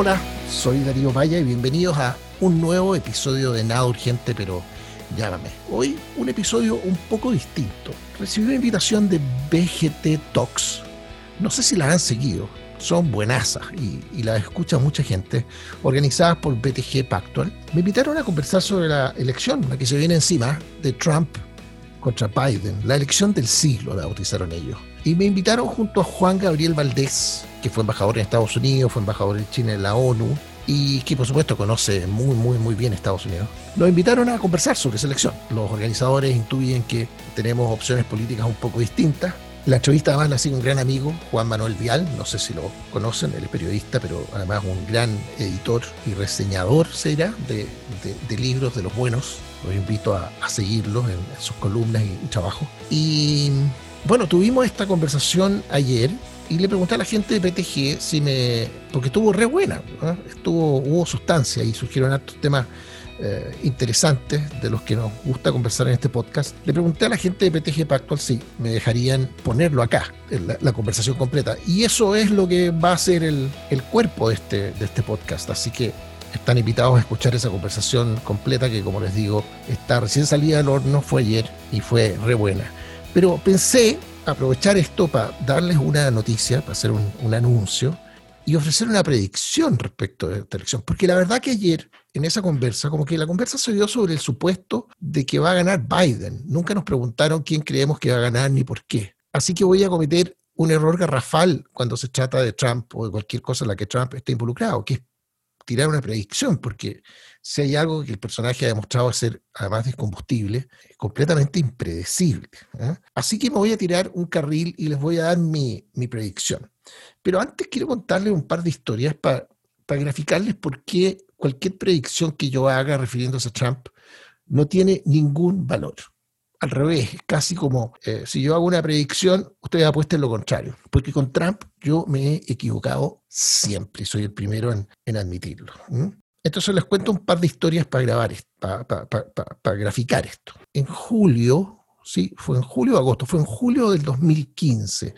Hola, soy Darío Vaya y bienvenidos a un nuevo episodio de Nada Urgente, pero llámame. Hoy un episodio un poco distinto. Recibí una invitación de BGT Talks. No sé si la han seguido, son buenasas y, y las escucha mucha gente, organizadas por BTG Pactual. Me invitaron a conversar sobre la elección, la que se viene encima, de Trump contra Biden, la elección del siglo, la bautizaron ellos. Y me invitaron junto a Juan Gabriel Valdés, que fue embajador en Estados Unidos, fue embajador en China en la ONU, y que por supuesto conoce muy, muy, muy bien Estados Unidos. Nos invitaron a conversar sobre esa elección. Los organizadores intuyen que tenemos opciones políticas un poco distintas. La entrevista además la sido un gran amigo, Juan Manuel Vial, no sé si lo conocen, él es periodista, pero además un gran editor y reseñador, será, de, de, de libros de los buenos. Los invito a, a seguirlos en, en, sus columnas y, y trabajo. Y bueno, tuvimos esta conversación ayer y le pregunté a la gente de PTG si me. porque estuvo re buena, estuvo, hubo sustancia y surgieron otros temas eh, interesantes de los que nos gusta conversar en este podcast. Le pregunté a la gente de PTG Pactual si me dejarían ponerlo acá, la, la, conversación completa. Y eso es lo que va a ser el, el cuerpo de este, de este podcast. Así que están invitados a escuchar esa conversación completa que, como les digo, está recién salida del horno, fue ayer y fue re buena. Pero pensé aprovechar esto para darles una noticia, para hacer un, un, anuncio y ofrecer una predicción respecto de esta elección. Porque la verdad que ayer, en esa conversa, como que la conversa se dio sobre el supuesto de que va a ganar Biden. Nunca nos preguntaron quién creemos que va a ganar ni por qué. Así que voy a cometer un error garrafal cuando se trata de Trump o de cualquier cosa en la que Trump esté involucrado, que es tirar una predicción, porque si hay algo que el personaje ha demostrado ser, además de combustible, completamente impredecible. ¿eh? Así que me voy a tirar un carril y les voy a dar mi, mi predicción. Pero antes quiero contarles un par de historias para pa graficarles por qué cualquier predicción que yo haga refiriéndose a Trump no tiene ningún valor. Al revés, casi como eh, si yo hago una predicción, ustedes apuesten lo contrario. Porque con Trump yo me he equivocado siempre soy el primero en, admitirlo. Entonces les cuento un par de historias para grabar, para, graficar esto. En julio, sí, fue en julio o agosto, fue en julio del 2015.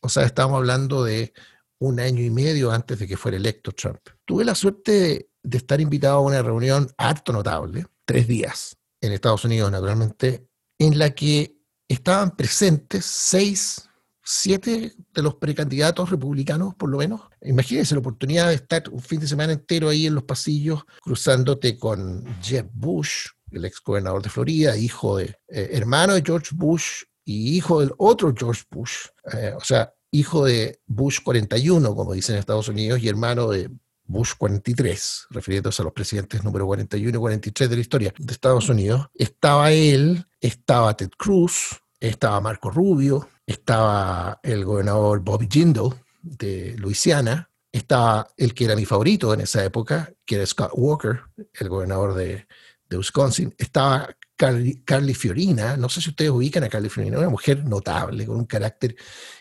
O sea, estábamos hablando de un año y medio antes de que fuera electo Trump. Tuve la suerte de, de estar invitado a una reunión harto notable, tres días, en Estados Unidos, naturalmente, en la que estaban presentes seis, siete de los precandidatos republicanos, por lo menos. Imagínense la oportunidad de estar un fin de semana entero ahí en los pasillos, cruzándote con Jeb Bush, el ex gobernador de Florida, hijo de, eh, hermano de George Bush y hijo del otro George Bush, eh, o sea, hijo de Bush 41, como dicen en Estados Unidos, y hermano de Bush 43, refiriéndose a los presidentes número 41 y 43 de la historia de Estados Unidos, estaba él, estaba Ted Cruz, estaba Marco Rubio, estaba el gobernador Bobby Jindal de Luisiana, estaba el que era mi favorito en esa época, que era Scott Walker, el gobernador de, de Wisconsin, estaba Carly, Carly, Fiorina, no sé si ustedes ubican a Carly Fiorina, una mujer notable, con un carácter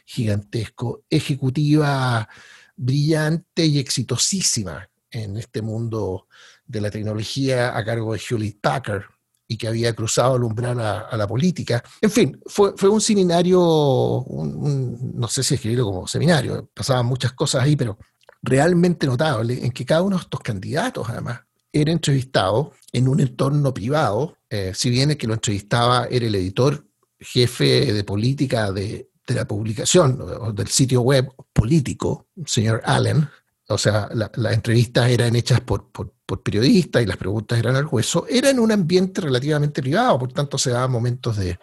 gigantesco, ejecutiva brillante y exitosísima en este mundo de la tecnología a cargo de Hewlett Packard y que había cruzado el umbral a, la política. En fin, fue, fue un seminario, no sé si escribirlo como seminario, pasaban muchas cosas ahí, pero realmente notable en que cada uno de estos candidatos, además, era entrevistado en un entorno privado, eh, si bien el que lo entrevistaba era el editor jefe de política de, de la publicación, del sitio web político, señor Allen, o sea, las la entrevistas eran hechas por, por, periodistas y las preguntas eran al hueso, era en un ambiente relativamente privado, por tanto se daban momentos de,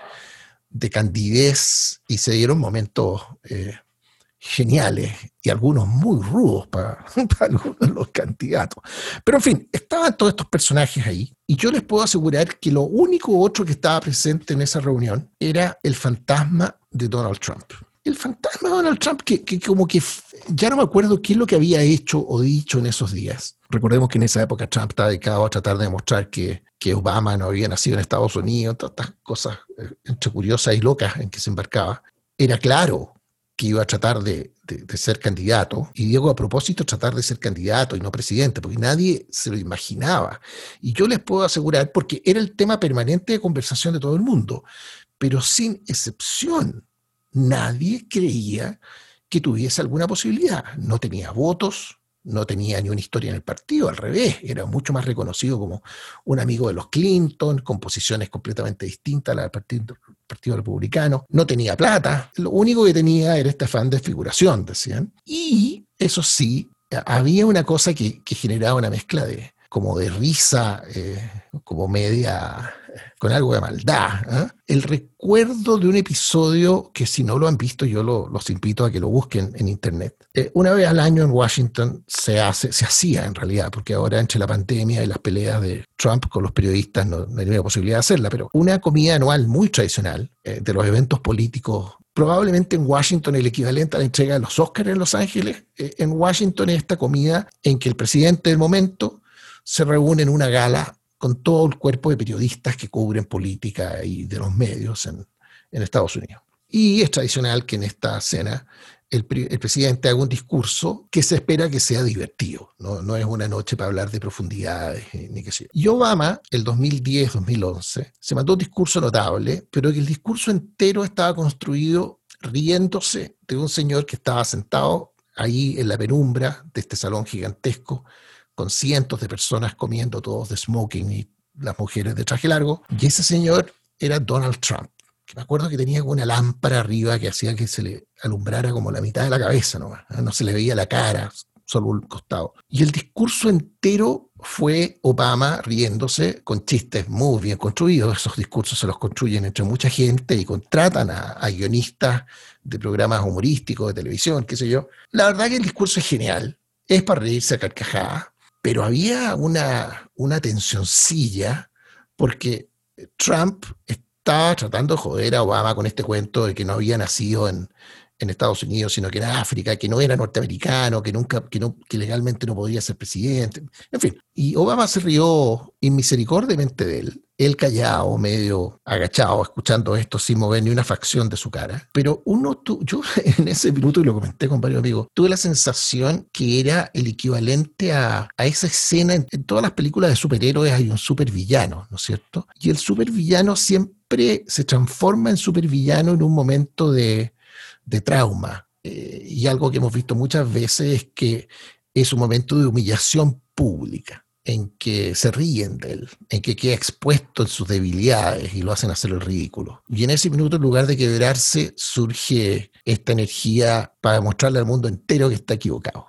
de candidez y se dieron momentos eh, geniales y algunos muy rudos para, para, algunos de los candidatos. Pero en fin, estaban todos estos personajes ahí y yo les puedo asegurar que lo único otro que estaba presente en esa reunión era el fantasma de Donald Trump. El fantasma de Donald Trump, que, como que ya no me acuerdo qué es lo que había hecho o dicho en esos días. Recordemos que en esa época Trump estaba dedicado a tratar de demostrar que, que Obama no había nacido en Estados Unidos, todas estas cosas eh, entre curiosas y locas en que se embarcaba. Era claro que iba a tratar de, de, de, ser candidato, y digo a propósito tratar de ser candidato y no presidente, porque nadie se lo imaginaba. Y yo les puedo asegurar, porque era el tema permanente de conversación de todo el mundo, pero sin excepción, nadie creía que tuviese alguna posibilidad. No tenía votos, no tenía ni una historia en el partido, al revés, era mucho más reconocido como un amigo de los Clinton, con posiciones completamente distintas a las del partido, Republicano, no tenía plata, lo único que tenía era este afán de figuración, decían. Y eso sí, había una cosa que, que generaba una mezcla de, como de risa, eh, como media, con algo de maldad. ¿eh? El recuerdo de un episodio que si no lo han visto, yo los invito a que lo busquen en internet. Eh, una vez al año en Washington se, hace, se hacía en realidad, porque ahora entre la pandemia y las peleas de Trump con los periodistas no, no ninguna posibilidad de hacerla, pero una comida anual muy tradicional de los eventos políticos probablemente en Washington el equivalente a la entrega de los Oscars en Los Ángeles, en Washington es esta comida en que el presidente del momento se reúne en una gala con todo el cuerpo de periodistas que cubren política y de los medios en, Estados Unidos. Y es tradicional que en esta cena el, presidente haga un discurso que se espera que sea divertido, no, es una noche para hablar de profundidades eh, ni qué sé yo. Y Obama, el 2010-2011, se mandó un discurso notable, pero que el discurso entero estaba construido riéndose de un señor que estaba sentado ahí en la penumbra de este salón gigantesco con cientos de personas comiendo todos de smoking y las mujeres de traje largo. Y ese señor era Donald Trump, que me acuerdo que tenía una lámpara arriba que hacía que se le alumbrara como la mitad de la cabeza nomás, ¿eh? no se le veía la cara, solo un costado. Y el discurso entero fue Obama riéndose con chistes muy bien construidos. Esos discursos se los construyen entre mucha gente y contratan a, a, guionistas de programas humorísticos, de televisión, qué sé yo. La verdad que el discurso es genial. Es para reírse a carcajadas pero había una, una tensioncilla porque Trump estaba tratando de joder a Obama con este cuento de que no había nacido en, en Estados Unidos, sino que era África, que no era norteamericano, que nunca, que, no, que legalmente no podía ser presidente, en fin. Y Obama se rió inmisericordiamente de él, él callado, medio agachado, escuchando esto sin mover ni una facción de su cara. Pero uno, yo en ese minuto, y lo comenté con varios amigos, tuve la sensación que era el equivalente a, a esa escena, en, en, todas las películas de superhéroes hay un supervillano, ¿no es cierto? Y el supervillano siempre se transforma en supervillano en un momento de, de trauma. Eh, y algo que hemos visto muchas veces es que es un momento de humillación pública en que se ríen de él, en que queda expuesto en sus debilidades y lo hacen hacer el ridículo. Y en ese minuto, en lugar de quebrarse, surge esta energía para mostrarle al mundo entero que está equivocado.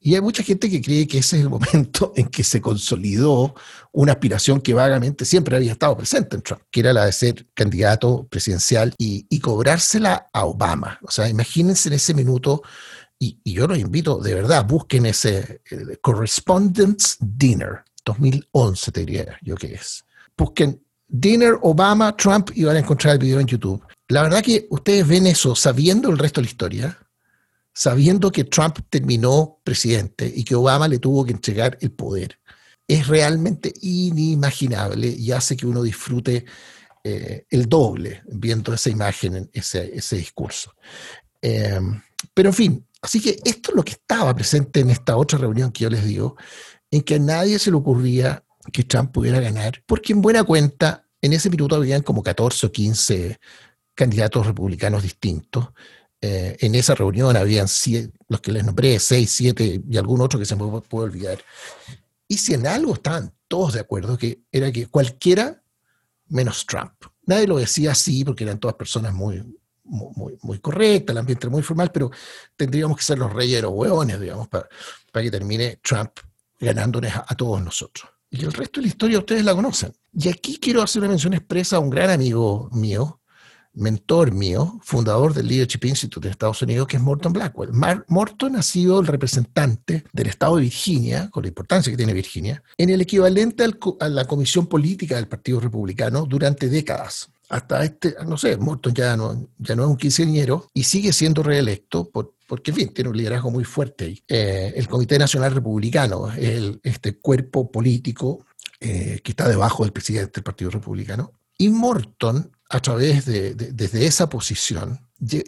Y hay mucha gente que cree que ese es el momento en que se consolidó una aspiración que vagamente siempre había estado presente en Trump, que era la de ser candidato presidencial y, y cobrársela a Obama. O sea, imagínense en ese minuto y, yo los invito, de verdad, busquen ese eh, Correspondence Dinner 2011, te diría yo que es. Busquen Dinner Obama Trump y van a encontrar el video en YouTube. La verdad que ustedes ven eso sabiendo el resto de la historia, sabiendo que Trump terminó presidente y que Obama le tuvo que entregar el poder. Es realmente inimaginable y hace que uno disfrute eh, el doble viendo esa imagen, ese, ese discurso. Eh, pero en fin, Así que esto es lo que estaba presente en esta otra reunión que yo les digo, en que a nadie se le ocurría que Trump pudiera ganar, porque en buena cuenta, en ese minuto habían como 14 o 15 candidatos republicanos distintos. Eh, en esa reunión habían los que les nombré, 6, 7 y algún otro que se me puede olvidar. Y si en algo estaban todos de acuerdo, que era que cualquiera menos Trump. Nadie lo decía así porque eran todas personas muy, muy, muy correcta, el ambiente muy formal, pero tendríamos que ser los reyes de los hueones, digamos, para, para que termine Trump ganándonos a, todos nosotros. Y el resto de la historia ustedes la conocen. Y aquí quiero hacer una mención expresa a un gran amigo mío, mentor mío, fundador del Leadership Institute de Estados Unidos, que es Morton Blackwell. Morton ha sido el representante del estado de Virginia, con la importancia que tiene Virginia, en el equivalente a la comisión política del Partido Republicano durante décadas hasta este, no sé, Morton ya no, ya no es un quinceañero y sigue siendo reelecto porque, en fin, tiene un liderazgo muy fuerte. Eh, el Comité Nacional Republicano el, este cuerpo político eh, que está debajo del presidente del Partido Republicano. Y Morton, a través de, desde esa posición,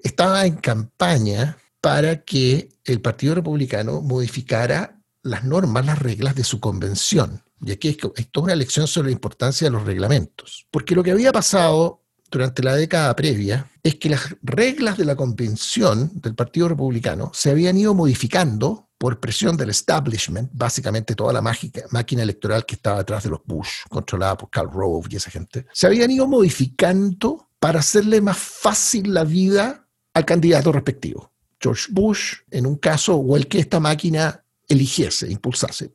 estaba en campaña para que el Partido Republicano modificara las normas, las reglas de su convención. Y aquí es, toda una lección sobre la importancia de los reglamentos. Porque lo que había pasado durante la década previa es que las reglas de la convención del Partido Republicano se habían ido modificando por presión del establishment, básicamente toda la máquina electoral que estaba detrás de los Bush, controlada por Karl Rove y esa gente, se habían ido modificando para hacerle más fácil la vida al candidato respectivo. George Bush, en un caso, o el que esta máquina eligiese, impulsase.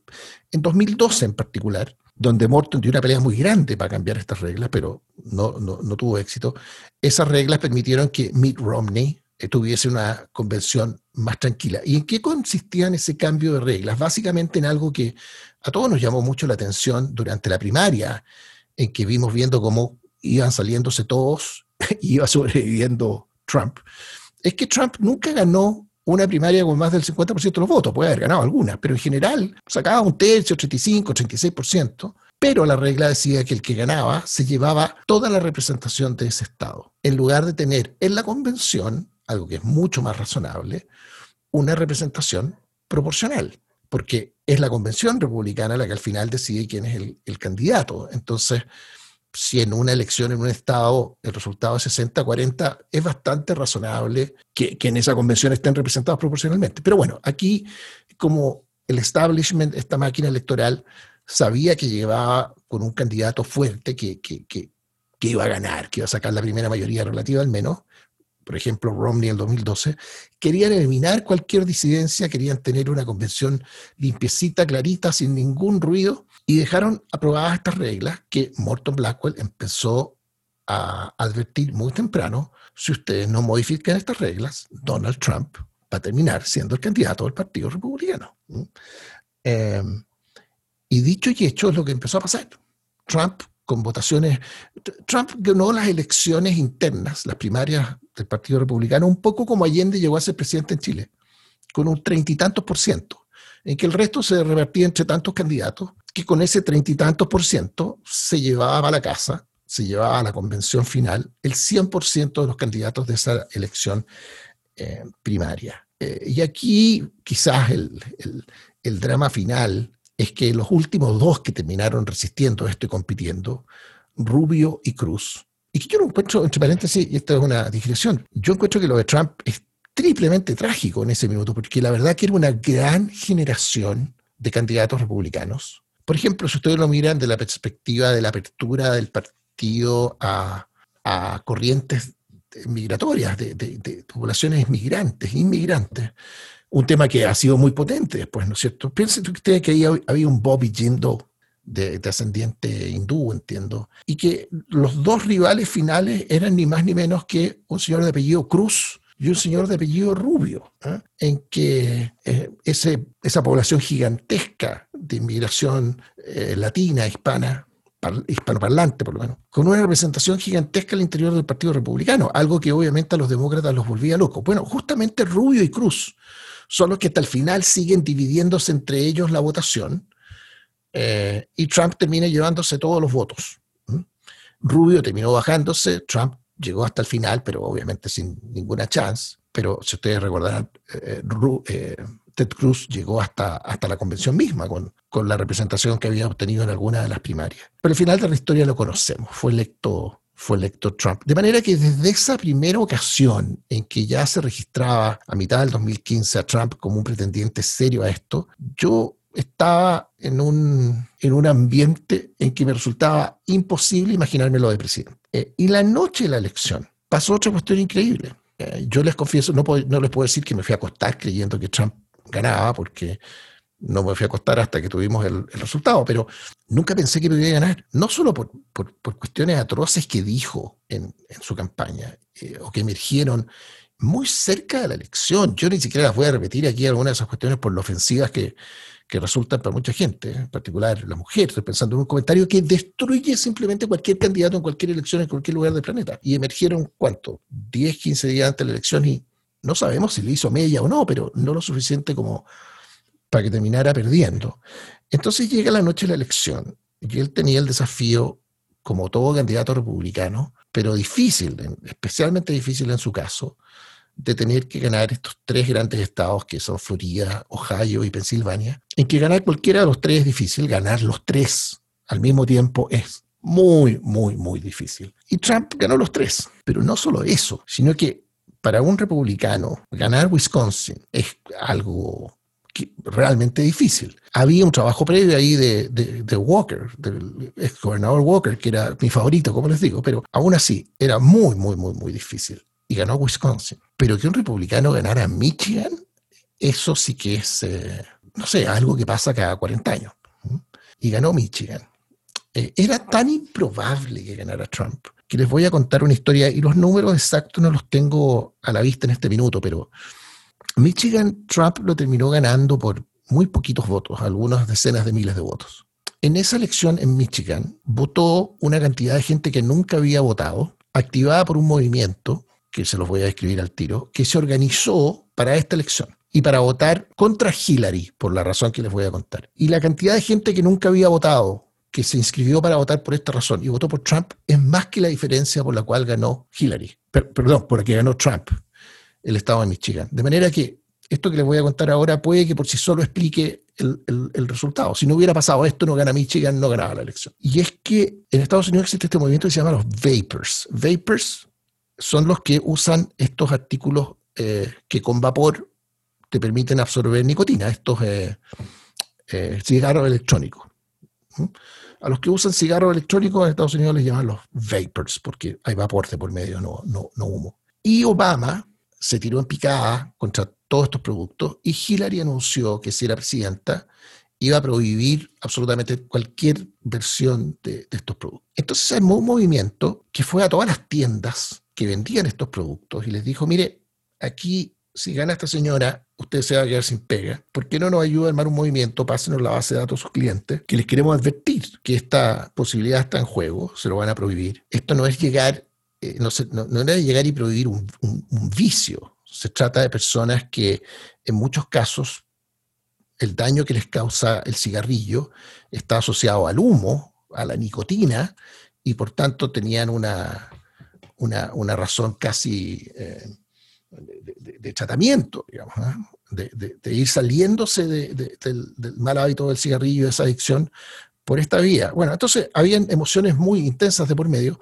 En 2012 en particular, donde Morton dio una pelea muy grande para cambiar estas reglas, pero no, no, tuvo éxito, esas reglas permitieron que Mitt Romney eh, tuviese una convención más tranquila. ¿Y en qué consistían ese cambio de reglas? Básicamente en algo que a todos nos llamó mucho la atención durante la primaria, en que vimos viendo cómo iban saliéndose todos y iba sobreviviendo Trump, es que Trump nunca ganó una primaria con más del 50% de los votos, puede haber ganado algunas, pero en general sacaba un tercio, 35, 36%, pero la regla decía que el que ganaba se llevaba toda la representación de ese Estado, en lugar de tener en la convención, algo que es mucho más razonable, una representación proporcional, porque es la convención republicana la que al final decide quién es el candidato. Entonces, si en una elección en un estado el resultado es 60-40, es bastante razonable que, en esa convención estén representados proporcionalmente. Pero bueno, aquí como el establishment, esta máquina electoral, sabía que llevaba con un candidato fuerte que, que, que, iba a ganar, que iba a sacar la primera mayoría relativa al menos, por ejemplo, Romney en el 2012, querían eliminar cualquier disidencia, querían tener una convención limpiecita, clarita, sin ningún ruido, y dejaron aprobadas estas reglas que Morton Blackwell empezó a advertir muy temprano, si ustedes no modifican estas reglas, Donald Trump va a terminar siendo el candidato del Partido Republicano. Em, y dicho y hecho es lo que empezó a pasar. Trump con votaciones. Trump ganó las elecciones internas, las primarias del Partido Republicano, un poco como Allende llegó a ser presidente en Chile, con un treinta y tantos por ciento, en que el resto se repartía entre tantos candidatos, que con ese treinta y tantos por ciento se llevaba a la casa, se llevaba a la convención final el 100% de los candidatos de esa elección eh, primaria. Eh, y aquí quizás el, el drama final es que los últimos dos que terminaron resistiendo esto y compitiendo, Rubio y Cruz, y que yo no encuentro, entre paréntesis, y esta es una digresión, yo encuentro que lo de Trump es triplemente trágico en ese minuto, porque la verdad que era una gran generación de candidatos republicanos. Por ejemplo, si ustedes lo miran de la perspectiva de la apertura del partido a, corrientes migratorias, de, de poblaciones migrantes, inmigrantes, un tema que ha sido muy potente después, ¿no es cierto? Piensen ustedes que ahí había un Bobby Jindal de, ascendiente hindú, entiendo, y que los dos rivales finales eran ni más ni menos que un señor de apellido Cruz y un señor de apellido Rubio, ¿eh? en que eh, esa población gigantesca de inmigración eh, latina, hispana, hispanoparlante por lo menos, con una representación gigantesca al interior del Partido Republicano, algo que obviamente a los demócratas los volvía locos. Bueno, justamente Rubio y Cruz son los que hasta el final siguen dividiéndose entre ellos la votación eh, y Trump termina llevándose todos los votos. Rubio terminó bajándose, Trump llegó hasta el final, pero obviamente sin ninguna chance. Pero si ustedes recordarán, eh, eh, Ted Cruz llegó hasta, hasta la convención misma con, con la representación que había obtenido en alguna de las primarias. Pero el final de la historia lo conocemos, fue electo fue electo Trump. De manera que desde esa primera ocasión en que ya se registraba a mitad del 2015 a Trump como un pretendiente serio a esto, yo estaba en un, en un ambiente en que me resultaba imposible imaginarme lo de presidente. Eh, y la noche de la elección pasó otra cuestión increíble. Eh, yo les confieso, no, les puedo decir que me fui a acostar creyendo que Trump ganaba, porque no me fui a acostar hasta que tuvimos el, resultado, pero nunca pensé que podía ganar, no solo por, cuestiones atroces que dijo en, su campaña eh, o que emergieron muy cerca de la elección. Yo ni siquiera las voy a repetir aquí algunas de esas cuestiones por lo ofensivas que, resultan para mucha gente, en particular la mujer. Estoy pensando en un comentario que destruye simplemente cualquier candidato en cualquier elección en cualquier lugar del planeta. Y emergieron, ¿cuánto? 10, 15 días antes de la elección y no sabemos si le hizo media o no, pero no lo suficiente como para que terminara perdiendo. Entonces llega la noche de la elección y él tenía el desafío, como todo candidato republicano, pero difícil, especialmente difícil en su caso, de tener que ganar estos tres grandes estados que son Florida, Ohio y Pensilvania, en que ganar cualquiera de los tres es difícil, ganar los tres al mismo tiempo es muy, muy, muy difícil. Y Trump ganó los tres, pero no solo eso, sino que para un republicano ganar Wisconsin es algo realmente difícil. Había un trabajo previo ahí de, de, Walker, del ex gobernador Walker, que era mi favorito, como les digo, pero aún así era muy, muy, muy, muy difícil. Y ganó Wisconsin. Pero que un republicano ganara Michigan, eso sí que es, eh, no sé, algo que pasa cada 40 años. Y ganó Michigan. Eh, era tan improbable que ganara Trump que les voy a contar una historia y los números exactos no los tengo a la vista en este minuto, pero Michigan Trump lo terminó ganando por muy poquitos votos, algunas decenas de miles de votos. En esa elección en Michigan votó una cantidad de gente que nunca había votado, activada por un movimiento, que se los voy a describir al tiro, que se organizó para esta elección y para votar contra Hillary, por la razón que les voy a contar. Y la cantidad de gente que nunca había votado, que se inscribió para votar por esta razón y votó por Trump, es más que la diferencia por la cual ganó Hillary. perdón, por la que ganó Trump el estado de Michigan. De manera que esto que les voy a contar ahora puede que por sí solo explique el, resultado. Si no hubiera pasado esto, no gana Michigan, no ganaba la elección. Y es que en Estados Unidos existe este movimiento que se llama los vapors. Vapors son los que usan estos artículos eh, que con vapor te permiten absorber nicotina, estos eh, eh, cigarros electrónicos. A los que usan cigarros electrónicos en Estados Unidos les llaman los vapors, porque hay vapor de por medio, no, no, no humo. Y Obama se tiró en picada contra todos estos productos y Hillary anunció que si era presidenta iba a prohibir absolutamente cualquier versión de, estos productos. Entonces se armó un movimiento que fue a todas las tiendas que vendían estos productos y les dijo, mire, aquí si gana esta señora, usted se va a quedar sin pega. ¿Por qué no nos ayuda a armar un movimiento? Pásenos la base de datos a sus clientes, que les queremos advertir que esta posibilidad está en juego, se lo van a prohibir. Esto no es llegar eh, no, no, era llegar y prohibir un, vicio. Se trata de personas que en muchos casos el daño que les causa el cigarrillo está asociado al humo, a la nicotina, y por tanto tenían una, una, razón casi eh, de, tratamiento, digamos, ¿ah? de, ir saliéndose del, mal hábito del cigarrillo, de esa adicción, por esta vía. Bueno, entonces habían emociones muy intensas de por medio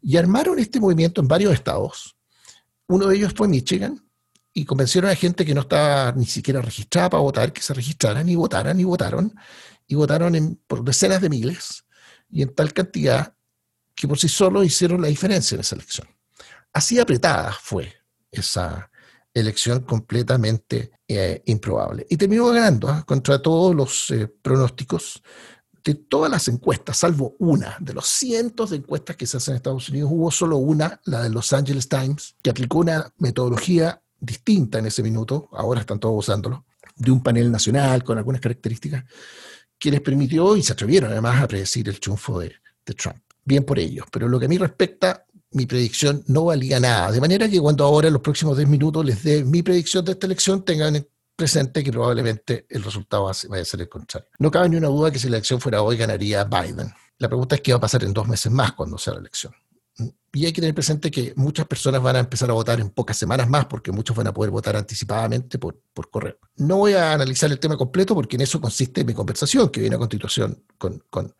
y armaron este movimiento en varios estados. Uno de ellos fue Michigan y convencieron a gente que no estaba ni siquiera registrada para votar, que se registraran y votaran y votaron y votaron por decenas de miles y en tal cantidad que por sí solo hicieron la diferencia en esa elección. Así apretada fue esa elección completamente eh, improbable. Y terminó ganando ¿ah? contra todos los eh, pronósticos de todas las encuestas, salvo una, de los cientos de encuestas que se hacen en Estados Unidos, hubo solo una, la de Los Angeles Times, que aplicó una metodología distinta en ese minuto, ahora están todos usándolo, de un panel nacional con algunas características, que les permitió y se atrevieron además a predecir el triunfo de Trump. Bien por ellos, pero lo que a mí respecta, mi predicción no valía nada. De manera que cuando ahora en los próximos 10 minutos les dé mi predicción de esta elección, tengan presente que probablemente el resultado vaya a ser el contrario. No cabe ni una duda que si la elección fuera hoy ganaría Biden. La pregunta es qué va a pasar en dos meses más cuando sea la elección. Y hay que tener presente que muchas personas van a empezar a votar en pocas semanas más porque muchos van a poder votar anticipadamente por, por correo. No voy a analizar el tema completo porque en eso consiste mi conversación que viene a continuación con, con,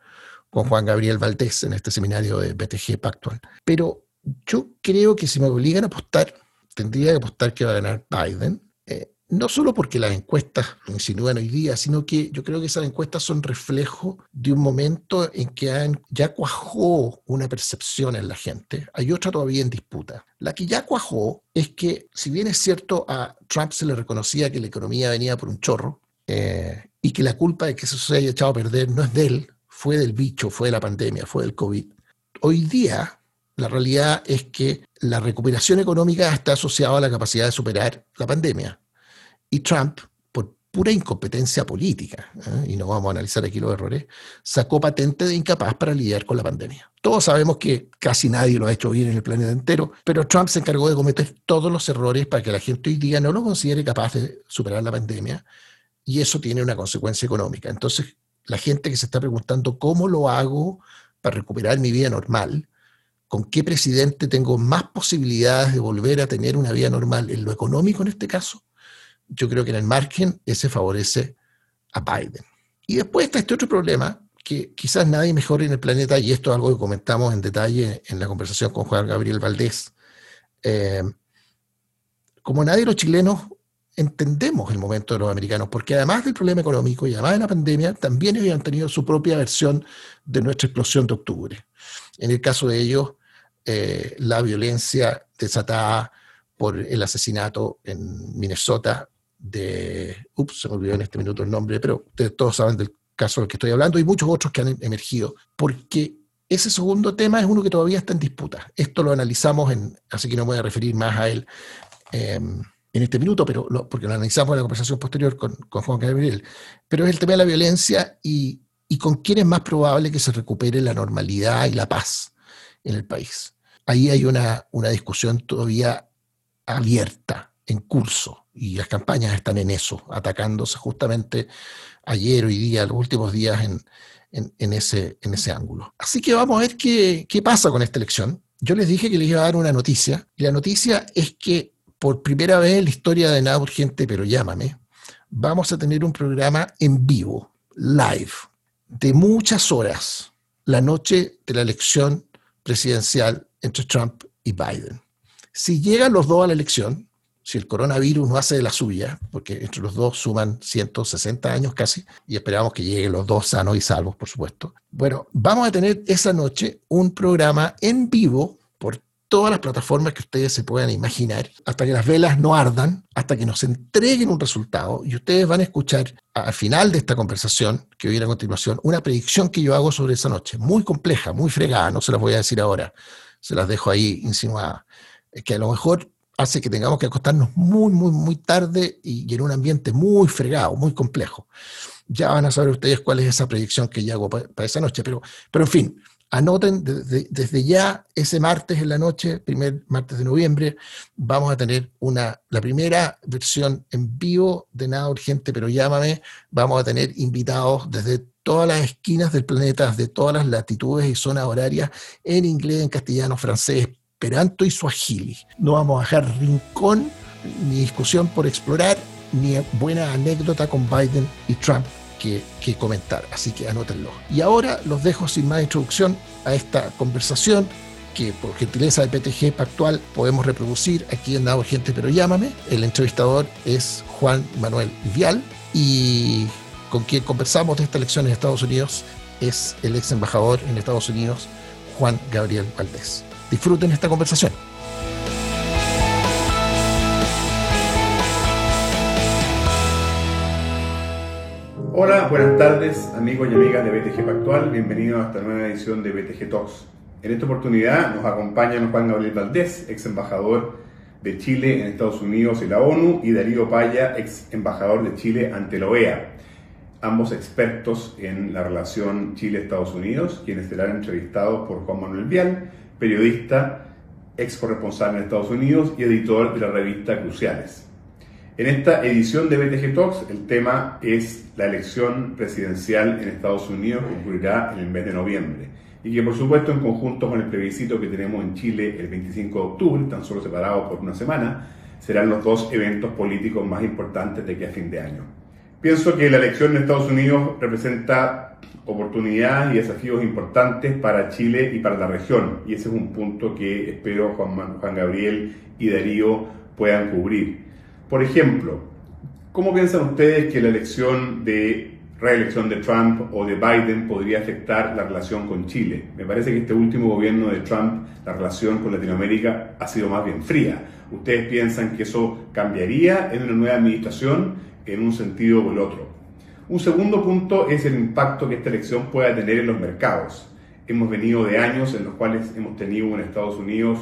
con Juan Gabriel Valdés en este seminario de BTG Pactual. Pero yo creo que si me obligan a apostar, tendría que apostar que va a ganar Biden. Eh, no solo porque las encuestas lo insinúan hoy día, sino que yo creo que esas encuestas son reflejo de un momento en que ya cuajó una percepción en la gente. Hay otra todavía en disputa. La que ya cuajó es que, si bien es cierto, a Trump se le reconocía que la economía venía por un chorro eh, y que la culpa de que eso se haya echado a perder no es de él, fue del bicho, fue de la pandemia, fue del COVID. Hoy día la realidad es que la recuperación económica está asociada a la capacidad de superar la pandemia. Y Trump, por pura incompetencia política, ¿eh? y no vamos a analizar aquí los errores, sacó patente de incapaz para lidiar con la pandemia. Todos sabemos que casi nadie lo ha hecho bien en el planeta entero, pero Trump se encargó de cometer todos los errores para que la gente hoy día no lo considere capaz de superar la pandemia, y eso tiene una consecuencia económica. Entonces, la gente que se está preguntando cómo lo hago para recuperar mi vida normal, con qué presidente tengo más posibilidades de volver a tener una vida normal en lo económico en este caso, yo creo que en el margen ese favorece a Biden. Y después está este otro problema que quizás nadie mejor en el planeta, y esto es algo que comentamos en detalle en la conversación con Juan Gabriel Valdés. Eh, como nadie los chilenos entendemos el momento de los americanos, porque además del problema económico y además de la pandemia, también ellos han tenido su propia versión de nuestra explosión de octubre. En el caso de ellos, eh, la violencia desatada por el asesinato en Minnesota de, ups, se me olvidó en este minuto el nombre, pero ustedes todos saben del caso del que estoy hablando y muchos otros que han emergido, porque ese segundo tema es uno que todavía está en disputa. Esto lo analizamos, en, así que no me voy a referir más a él em, en este minuto, pero porque lo analizamos en la conversación posterior con, Juan Gabriel. Pero es el tema de la violencia y, con quién es más probable que se recupere la normalidad y la paz en el país. Ahí hay una, una discusión todavía abierta, en curso, y las campañas están en eso, atacándose justamente ayer, hoy día, los últimos días en, en, ese, en ese ángulo. Así que vamos a ver qué, qué pasa con esta elección. Yo les dije que les iba a dar una noticia, y la noticia es que por primera vez en la historia de Nada Urgente, pero llámame, vamos a tener un programa en vivo, live, de muchas horas, la noche de la elección presidencial entre Trump y Biden. Si llegan los dos a la elección, si el coronavirus no hace de la suya, porque entre los dos suman 160 años casi, y esperamos que lleguen los dos sanos y salvos, por supuesto. Bueno, vamos a tener esa noche un programa en vivo todas las plataformas que ustedes se puedan imaginar, hasta que las velas no ardan, hasta que nos entreguen un resultado, y ustedes van a escuchar al final de esta conversación, que viene a continuación, una predicción que yo hago sobre esa noche, muy compleja, muy fregada, no se las voy a decir ahora, se las dejo ahí insinuadas, que a lo mejor hace que tengamos que acostarnos muy, muy, muy tarde y, en un ambiente muy fregado, muy complejo. Ya van a saber ustedes cuál es esa predicción que yo hago para, esa noche, pero, pero en fin, anoten desde, ya ese martes en la noche, primer martes de noviembre, vamos a tener una, la primera versión en vivo de Nada Urgente, pero llámame, vamos a tener invitados desde todas las esquinas del planeta, de todas las latitudes y zonas horarias, en inglés, en castellano, francés, Esperanto y Swahili. No vamos a dejar rincón ni discusión por explorar, ni buena anécdota con Biden y Trump que, que, comentar. Así que anótenlo. Y ahora los dejo sin más introducción a esta conversación que por gentileza de PTG Pactual podemos reproducir aquí en Nada Gente Pero Llámame. El entrevistador es Juan Manuel Vial y con quien conversamos de esta elección en Estados Unidos es el ex embajador en Estados Unidos, Juan Gabriel Valdés. Disfruten esta conversación. Hola, buenas tardes amigos y amigas de BTG Pactual, bienvenidos a esta nueva edición de BTG Talks. En esta oportunidad nos acompaña Juan Gabriel Valdés, ex embajador de Chile en Estados Unidos y la ONU, y Darío Paya, ex embajador de Chile ante la OEA, ambos expertos en la relación Chile-Estados Unidos, quienes serán entrevistados por Juan Manuel Vial, periodista, ex corresponsal en Estados Unidos y editor de la revista Cruciales. En esta edición de BTG Talks, el tema es la elección presidencial en Estados Unidos que ocurrirá en el mes de noviembre y que por supuesto en conjunto con el plebiscito que tenemos en Chile el 25 de octubre, tan solo separados por una semana, serán los dos eventos políticos más importantes de aquí a fin de año. Pienso que la elección en Estados Unidos representa oportunidades y desafíos importantes para Chile y para la región. Y ese es un punto que espero Juan, Juan Gabriel y Darío puedan cubrir. Por ejemplo, ¿cómo piensan ustedes que la elección de reelección de Trump o de Biden podría afectar la relación con Chile? Me parece que este último gobierno de Trump, la relación con Latinoamérica ha sido más bien fría. ¿Ustedes piensan que eso cambiaría en una nueva administración en un sentido o el otro? Un segundo punto es el impacto que esta elección pueda tener en los mercados. Hemos venido de años en los cuales hemos tenido un Estados Unidos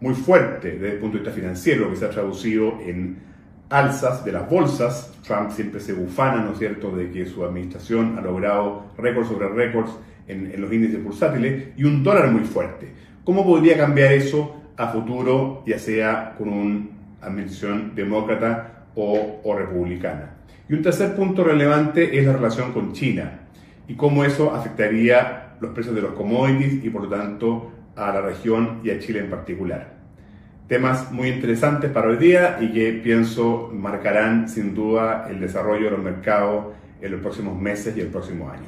muy fuerte desde el punto de vista financiero, que se ha traducido en alzas de las bolsas. Trump siempre se bufana, ¿no es cierto?, de que su administración ha logrado récords sobre récords en, los índices bursátiles y un dólar muy fuerte. ¿Cómo podría cambiar eso a futuro, ya sea con una administración demócrata o, o republicana? Y un tercer punto relevante es la relación con China y cómo eso afectaría los precios de los commodities y por lo tanto a la región y a Chile en particular. Temas muy interesantes para hoy día y que pienso marcarán sin duda el desarrollo de los mercados en los próximos meses y el próximo año.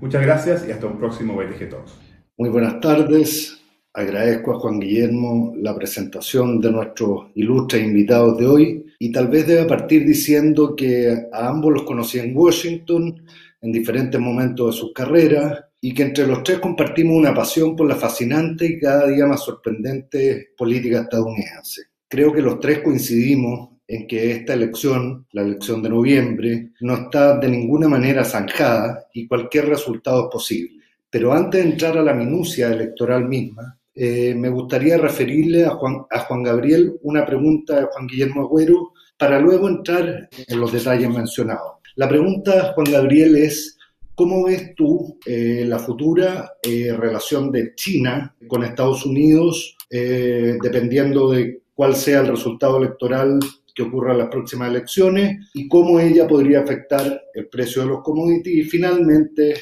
Muchas gracias y hasta un próximo BTG Talks. Muy buenas tardes. Agradezco a Juan Guillermo la presentación de nuestros ilustres invitados de hoy y tal vez deba partir diciendo que a ambos los conocí en Washington en diferentes momentos de sus carreras y que entre los tres compartimos una pasión por la fascinante y cada día más sorprendente política estadounidense. Creo que los tres coincidimos en que esta elección, la elección de noviembre, no está de ninguna manera zanjada y cualquier resultado es posible. Pero antes de entrar a la minucia electoral misma, eh, me gustaría referirle a Juan, Gabriel una pregunta de Juan Guillermo Agüero para luego entrar en los detalles mencionados. La pregunta, Juan Gabriel, es ¿cómo ves tú eh, la futura eh, relación de China con Estados Unidos, dependiendo de cuál sea el resultado electoral que ocurra en las próximas elecciones y cómo ella podría afectar el precio de los commodities y finalmente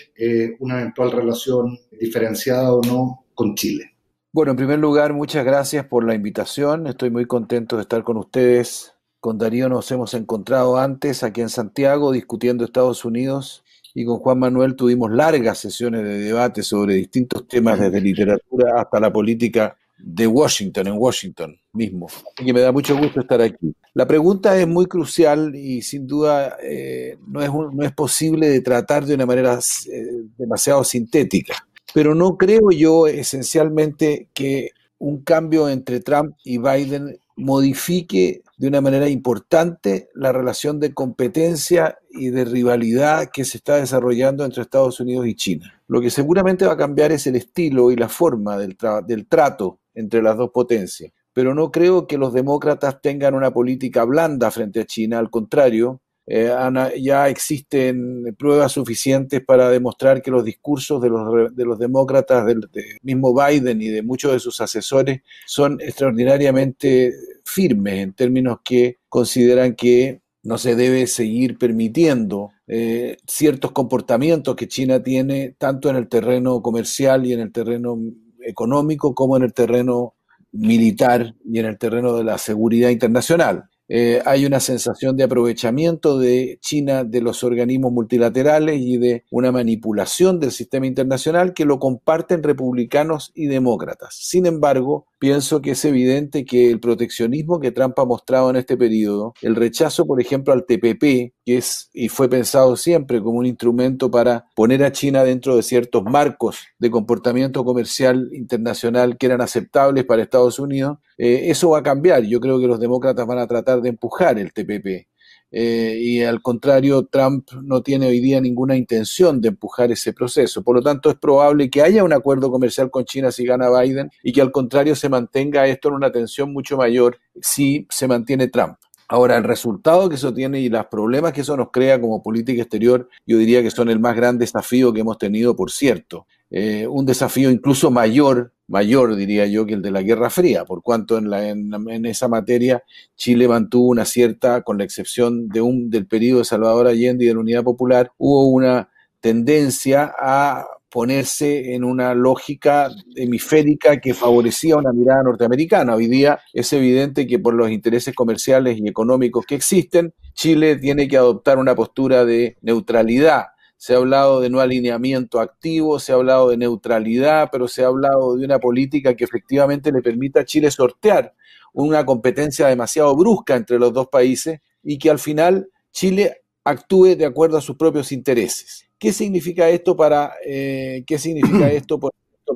una eventual relación diferenciada o no con Chile? Bueno, en primer lugar, muchas gracias por la invitación. Estoy muy contento de estar con ustedes. Con Darío nos hemos encontrado antes aquí en Santiago discutiendo Estados Unidos y con Juan Manuel tuvimos largas sesiones de debate sobre distintos temas desde literatura hasta la política de Washington, en Washington mismo. Así que me da mucho gusto estar aquí. La pregunta es muy crucial y sin duda eh, no, es no es posible de tratar de una manera eh, demasiado sintética. Pero no creo yo esencialmente que un cambio entre Trump y Biden modifique de una manera importante la relación de competencia y de rivalidad que se está desarrollando entre Estados Unidos y China. Lo que seguramente va a cambiar es el estilo y la forma del, del trato entre las dos potencias. Pero no creo que los demócratas tengan una política blanda frente a China, al contrario, eh, ya existen pruebas suficientes para demostrar que los discursos de los, de los demócratas, del, mismo Biden y de muchos de sus asesores, son extraordinariamente firmes en términos que consideran que no se debe seguir permitiendo eh, ciertos comportamientos que China tiene tanto en el terreno comercial y en el terreno económico como en el terreno militar y en el terreno de la seguridad internacional. Eh, hay una sensación de aprovechamiento de China de los organismos multilaterales y de una manipulación del sistema internacional que lo comparten republicanos y demócratas. Sin embargo, pienso que es evidente que el proteccionismo que Trump ha mostrado en este periodo, el rechazo, por ejemplo, al TPP, que es y fue pensado siempre como un instrumento para poner a China dentro de ciertos marcos de comportamiento comercial internacional que eran aceptables para Estados Unidos, eh, eso va a cambiar. Yo creo que los demócratas van a tratar de empujar el TPP. Eh, y al contrario, Trump no tiene hoy día ninguna intención de empujar ese proceso. Por lo tanto, es probable que haya un acuerdo comercial con China si gana Biden y que al contrario se mantenga esto en una tensión mucho mayor si se mantiene Trump. Ahora, el resultado que eso tiene y los problemas que eso nos crea como política exterior, yo diría que son el más gran desafío que hemos tenido, por cierto. Eh, un desafío incluso mayor, mayor diría yo, que el de la Guerra Fría, por cuanto en, la, en, esa materia Chile mantuvo una cierta, con la excepción de un, del periodo de Salvador Allende y de la Unidad Popular, hubo una tendencia a ponerse en una lógica hemisférica que favorecía una mirada norteamericana. Hoy día es evidente que por los intereses comerciales y económicos que existen, Chile tiene que adoptar una postura de neutralidad. Se ha hablado de no alineamiento activo, se ha hablado de neutralidad, pero se ha hablado de una política que efectivamente le permita a Chile sortear una competencia demasiado brusca entre los dos países y que al final Chile actúe de acuerdo a sus propios intereses. ¿Qué significa esto para, eh, ¿qué significa esto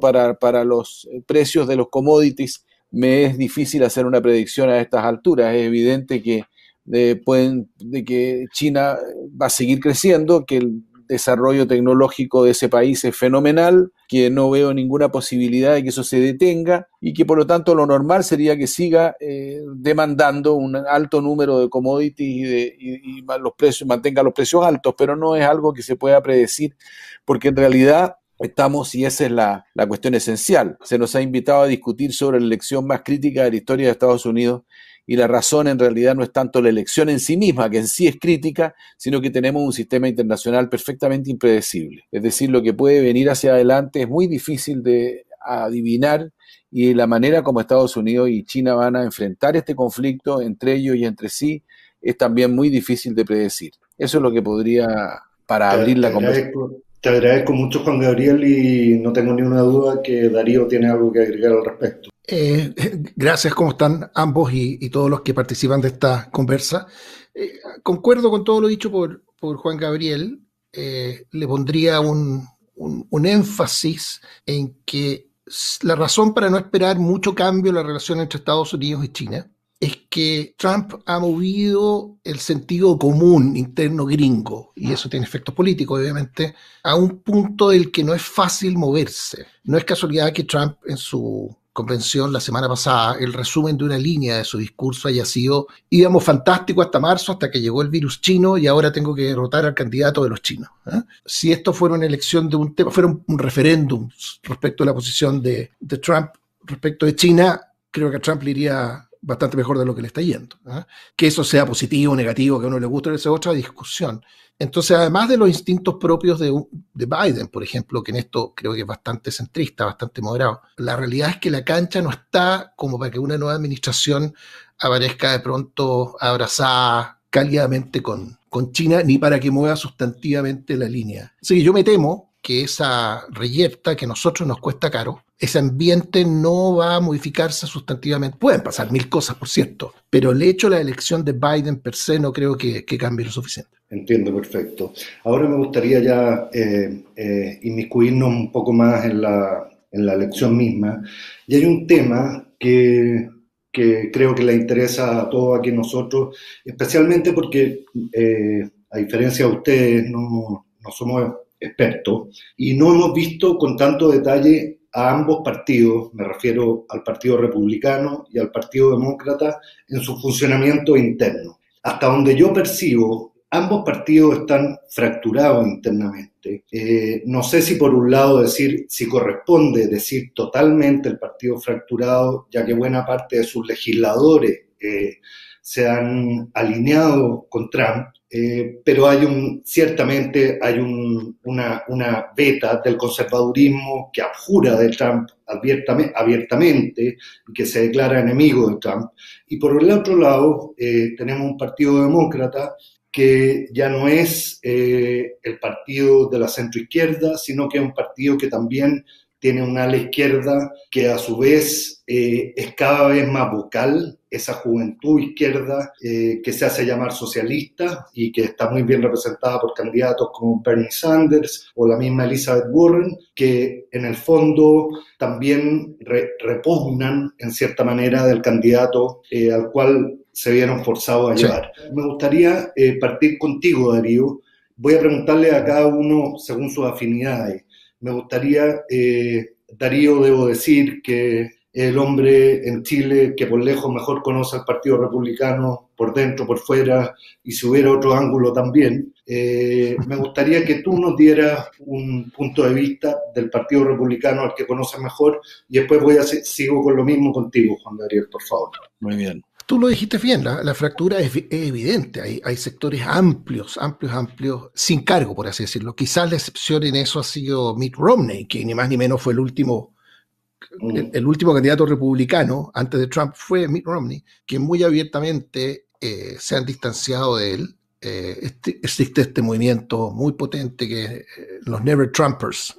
para, para los precios de los commodities? Me es difícil hacer una predicción a estas alturas. Es evidente que, eh, pueden, de que China va a seguir creciendo, que el desarrollo tecnológico de ese país es fenomenal, que no veo ninguna posibilidad de que eso se detenga y que por lo tanto lo normal sería que siga eh, demandando un alto número de commodities y, de, y, los precios, mantenga los precios altos, pero no es algo que se pueda predecir porque en realidad estamos, y esa es la, la, cuestión esencial, se nos ha invitado a discutir sobre la elección más crítica de la historia de Estados Unidos y la razón en realidad no es tanto la elección en sí misma, que en sí es crítica, sino que tenemos un sistema internacional perfectamente impredecible. Es decir, lo que puede venir hacia adelante es muy difícil de adivinar y la manera como Estados Unidos y China van a enfrentar este conflicto entre ellos y entre sí es también muy difícil de predecir. Eso es lo que podría, para abrir la conversación. Te agradezco mucho, Juan Gabriel, y no tengo ni una duda que Darío tiene algo que agregar al respecto. Eh, gracias, ¿cómo están ambos y, todos los que participan de esta conversa? Eh, concuerdo con todo lo dicho por, Juan Gabriel. Eh, le pondría un, énfasis en que la razón para no esperar mucho cambio en la relación entre Estados Unidos y China es que Trump ha movido el sentido común interno gringo, y eso tiene efectos políticos, obviamente, a un punto del que no es fácil moverse. No es casualidad que Trump en su convención la semana pasada, el resumen de una línea de su discurso haya sido, íbamos fantástico hasta marzo, hasta que llegó el virus chino y ahora tengo que derrotar al candidato de los chinos. ¿eh? Si esto fuera una elección de un tema, fuera un, referéndum respecto a la posición de, de, Trump respecto de China, creo que a Trump le iría bastante mejor de lo que le está yendo. ¿eh? Que eso sea positivo o negativo, que a uno le guste, esa es otra discusión. Entonces, además de los instintos propios de, Biden, por ejemplo, que en esto creo que es bastante centrista, bastante moderado, la realidad es que la cancha no está como para que una nueva administración aparezca de pronto abrazada cálidamente con, con China, ni para que mueva sustantivamente la línea. Así que yo me temo que esa reyerta que a nosotros nos cuesta caro, ese ambiente no va a modificarse sustantivamente. Pueden pasar mil cosas, por cierto, pero el hecho de la elección de Biden per se no creo que, cambie lo suficiente. Entiendo, perfecto. Ahora me gustaría ya eh, eh, inmiscuirnos un poco más en la, en la elección misma. Y hay un tema que, que creo que le interesa a todos aquí nosotros, especialmente porque, eh, a diferencia de ustedes, no, no somos expertos, y no hemos visto con tanto detalle a ambos partidos, me refiero al Partido Republicano y al Partido Demócrata, en su funcionamiento interno. Hasta donde yo percibo, ambos partidos están fracturados internamente. Eh, no sé si por un lado decir, si corresponde decir totalmente el partido fracturado, ya que buena parte de sus legisladores eh, se han alineado con Trump, eh, pero hay un, ciertamente hay una, una, beta del conservadurismo que abjura de Trump abiertamente, abiertamente, y que se declara enemigo de Trump. Y por el otro lado, eh, tenemos un partido demócrata que ya no es eh, el partido de la centroizquierda, sino que es un partido que también tiene una ala izquierda que a su vez eh, es cada vez más vocal, esa juventud izquierda eh, que se hace llamar socialista y que está muy bien representada por candidatos como Bernie Sanders o la misma Elizabeth Warren, que en el fondo también repugnan en cierta manera del candidato eh, al cual se vieron forzados a llevar. Me gustaría partir contigo, Darío. Voy a preguntarle a cada uno según sus afinidades me gustaría, eh, Darío, debo decir que el hombre en Chile que por lejos mejor conoce al Partido Republicano por dentro, por fuera, y si hubiera otro ángulo también. Eh, me gustaría que tú nos dieras un punto de vista del Partido Republicano al que conoces mejor, y después voy a sigo con lo mismo contigo, Juan Gabriel, por favor. Muy bien. Tú lo dijiste bien, la, fractura es, evidente, hay, sectores amplios, amplios, amplios, sin cargo, por así decirlo. Quizás la excepción en eso ha sido Mitt Romney, que ni más ni menos fue el último, mm. el, último candidato republicano antes de Trump, fue Mitt Romney, que muy abiertamente eh, se han distanciado de él. Eh, este, existe este movimiento muy potente que eh, los Never Trumpers,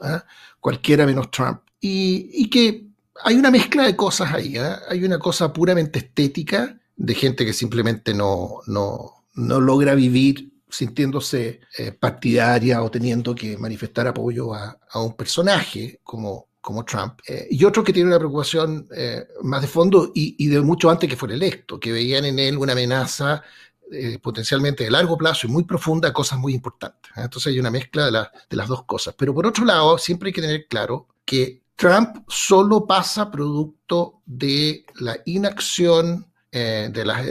cualquiera menos Trump, y, y que hay una mezcla de cosas ahí. ¿eh? Hay una cosa puramente estética de gente que simplemente no, no, no logra vivir sintiéndose eh, partidaria o teniendo que manifestar apoyo a, un personaje como, como Trump, eh, y otro que tiene una preocupación más de fondo y, y, de mucho antes que fuera electo, que veían en él una amenaza potencialmente de largo plazo y muy profunda a cosas muy importantes. Entonces hay una mezcla de, de las dos cosas. Pero por otro lado, siempre hay que tener claro que Trump solo pasa producto de la inacción eh, de las,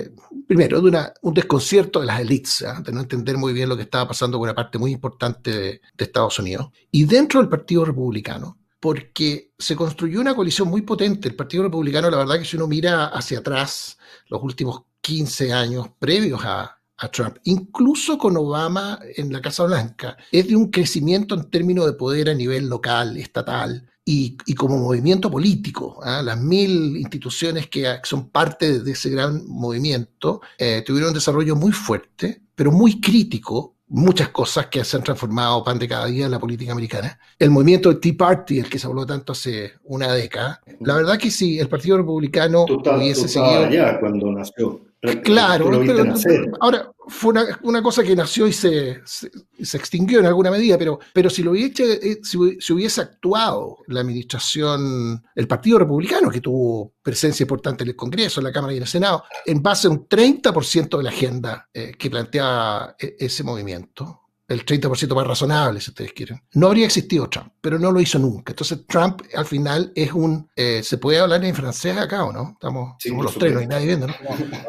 primero, de un desconcierto de las élites, ¿ah? de no entender muy bien lo que estaba pasando con una parte muy importante de, Estados Unidos, y dentro del Partido Republicano, porque se construyó una coalición muy potente. El Partido Republicano, la verdad que si uno mira hacia atrás, los últimos 15 años previos a, a Trump, incluso con Obama en la Casa Blanca, es de un crecimiento en términos de poder a nivel local, estatal, y, como movimiento político. ¿ah? Las mil instituciones que son parte de ese gran movimiento eh, tuvieron un desarrollo muy fuerte, pero muy crítico muchas cosas que se han transformado pan de cada día en la política americana. El movimiento del Tea Party, el que se habló tanto hace una década, la verdad que si el Partido Republicano hubiese seguido... ya cuando nació. Claro, pero, ahora fue una, cosa que nació y se, se, extinguió en alguna medida, pero, pero si lo hubiese, eh, si, hubiese actuado la administración, el Partido Republicano, que tuvo presencia importante en el Congreso, en la Cámara y en el Senado, en base a un 30% de la agenda eh, que planteaba e, ese movimiento, el 30% más razonable, si ustedes quieren. No habría existido Trump, pero no lo hizo nunca. Entonces Trump al final es un... Eh, ¿Se puede hablar en francés acá o no? Estamos somos los tres, no hay nadie viendo, ¿no?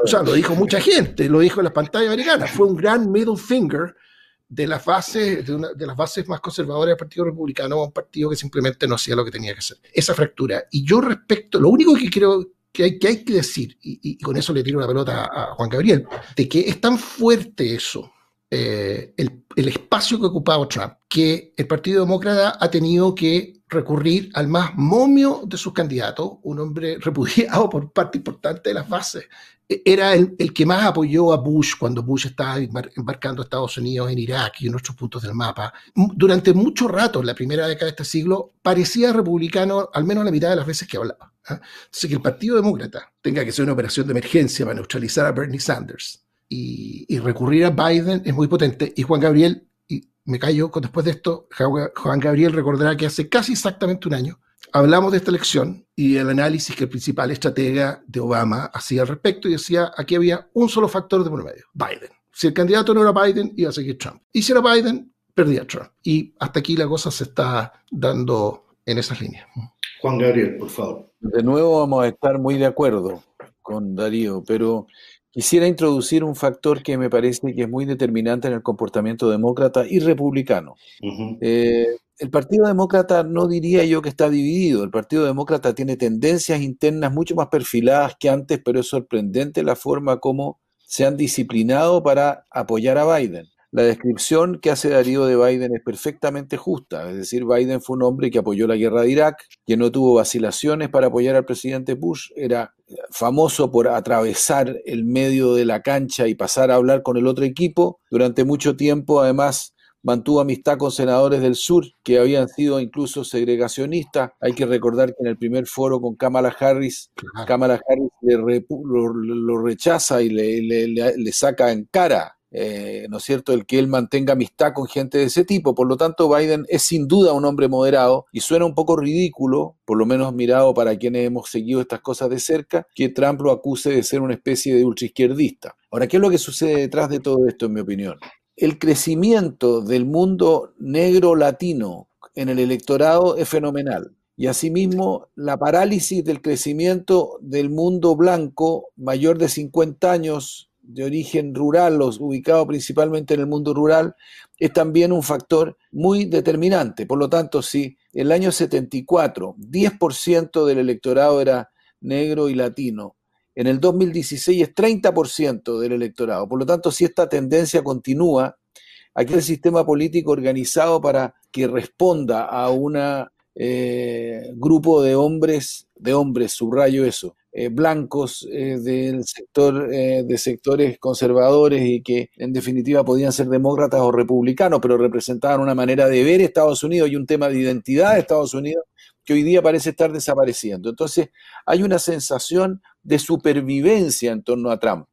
O sea, lo dijo mucha gente, lo dijo en las pantallas americanas. Fue un gran middle finger de las bases, de, una, de las bases más conservadoras del Partido Republicano, un partido que simplemente no hacía lo que tenía que hacer. Esa fractura. Y yo respecto, lo único que quiero que hay que, hay que decir, y, con eso le tiro la pelota a Juan Gabriel, de que es tan fuerte eso, eh, el, espacio que ocupaba Trump, que el Partido Demócrata ha tenido que recurrir al más momio de sus candidatos, un hombre repudiado por parte importante de las bases. E, era el, que más apoyó a Bush cuando Bush estaba embarcando a Estados Unidos en Irak y en otros puntos del mapa. Durante mucho rato, la primera década de este siglo, parecía republicano al menos la mitad de las veces que hablaba. Entonces, que el Partido Demócrata tenga que ser una operación de emergencia para neutralizar a Bernie Sanders y, recurrir a Biden es muy potente. Y Juan Gabriel, y me callo después de esto, Juan Gabriel recordará que hace casi exactamente un año hablamos de esta elección y el análisis que el principal estratega de Obama hacía al respecto y decía aquí había un solo factor de por medio, Biden. Si el candidato no era Biden, iba a seguir Trump. Y si era Biden, perdía Trump. Y hasta aquí la cosa se está dando en esas líneas. Juan Gabriel, por favor. De nuevo vamos a estar muy de acuerdo con Darío, pero Quisiera introducir un factor que me parece que es muy determinante en el comportamiento demócrata y republicano. Eh, el Partido Demócrata no diría yo que está dividido. El Partido Demócrata tiene tendencias internas mucho más perfiladas que antes, pero es sorprendente la forma como se han disciplinado para apoyar a Biden. La descripción que hace Darío de Biden es perfectamente justa, es decir, Biden fue un hombre que apoyó la guerra de Irak, que no tuvo vacilaciones para apoyar al presidente Bush, era famoso por atravesar el medio de la cancha y pasar a hablar con el otro equipo. Durante mucho tiempo, además, mantuvo amistad con senadores del sur que habían sido incluso segregacionistas. Hay que recordar que en el primer foro con Kamala Harris, Kamala Harris lo, rechaza y le, le saca en cara eh, ¿no es cierto?, el que él mantenga amistad con gente de ese tipo. Por lo tanto, Biden es sin duda un hombre moderado y suena un poco ridículo, por lo menos mirado para quienes hemos seguido estas cosas de cerca, que Trump lo acuse de ser una especie de ultraizquierdista. Ahora, ¿qué es lo que sucede detrás de todo esto, en mi opinión? El crecimiento del mundo negro latino en el electorado es fenomenal. Y asimismo, la parálisis del crecimiento del mundo blanco mayor de 50 años de origen rural, los ubicados principalmente en el mundo rural, es también un factor muy determinante. Por lo tanto, si el año 74 10% del electorado era negro y latino, en el 2016 es 30% del electorado. Por lo tanto, si esta tendencia continúa, aquí el sistema político organizado para que responda a un eh, grupo de hombres, de hombres, subrayo eso, eh, blancos eh, del sector, eh, de sectores conservadores y que en definitiva podían ser demócratas o republicanos, pero representaban una manera de ver Estados Unidos y un tema de identidad de Estados Unidos que hoy día parece estar desapareciendo. Entonces hay una sensación de supervivencia en torno a Trump.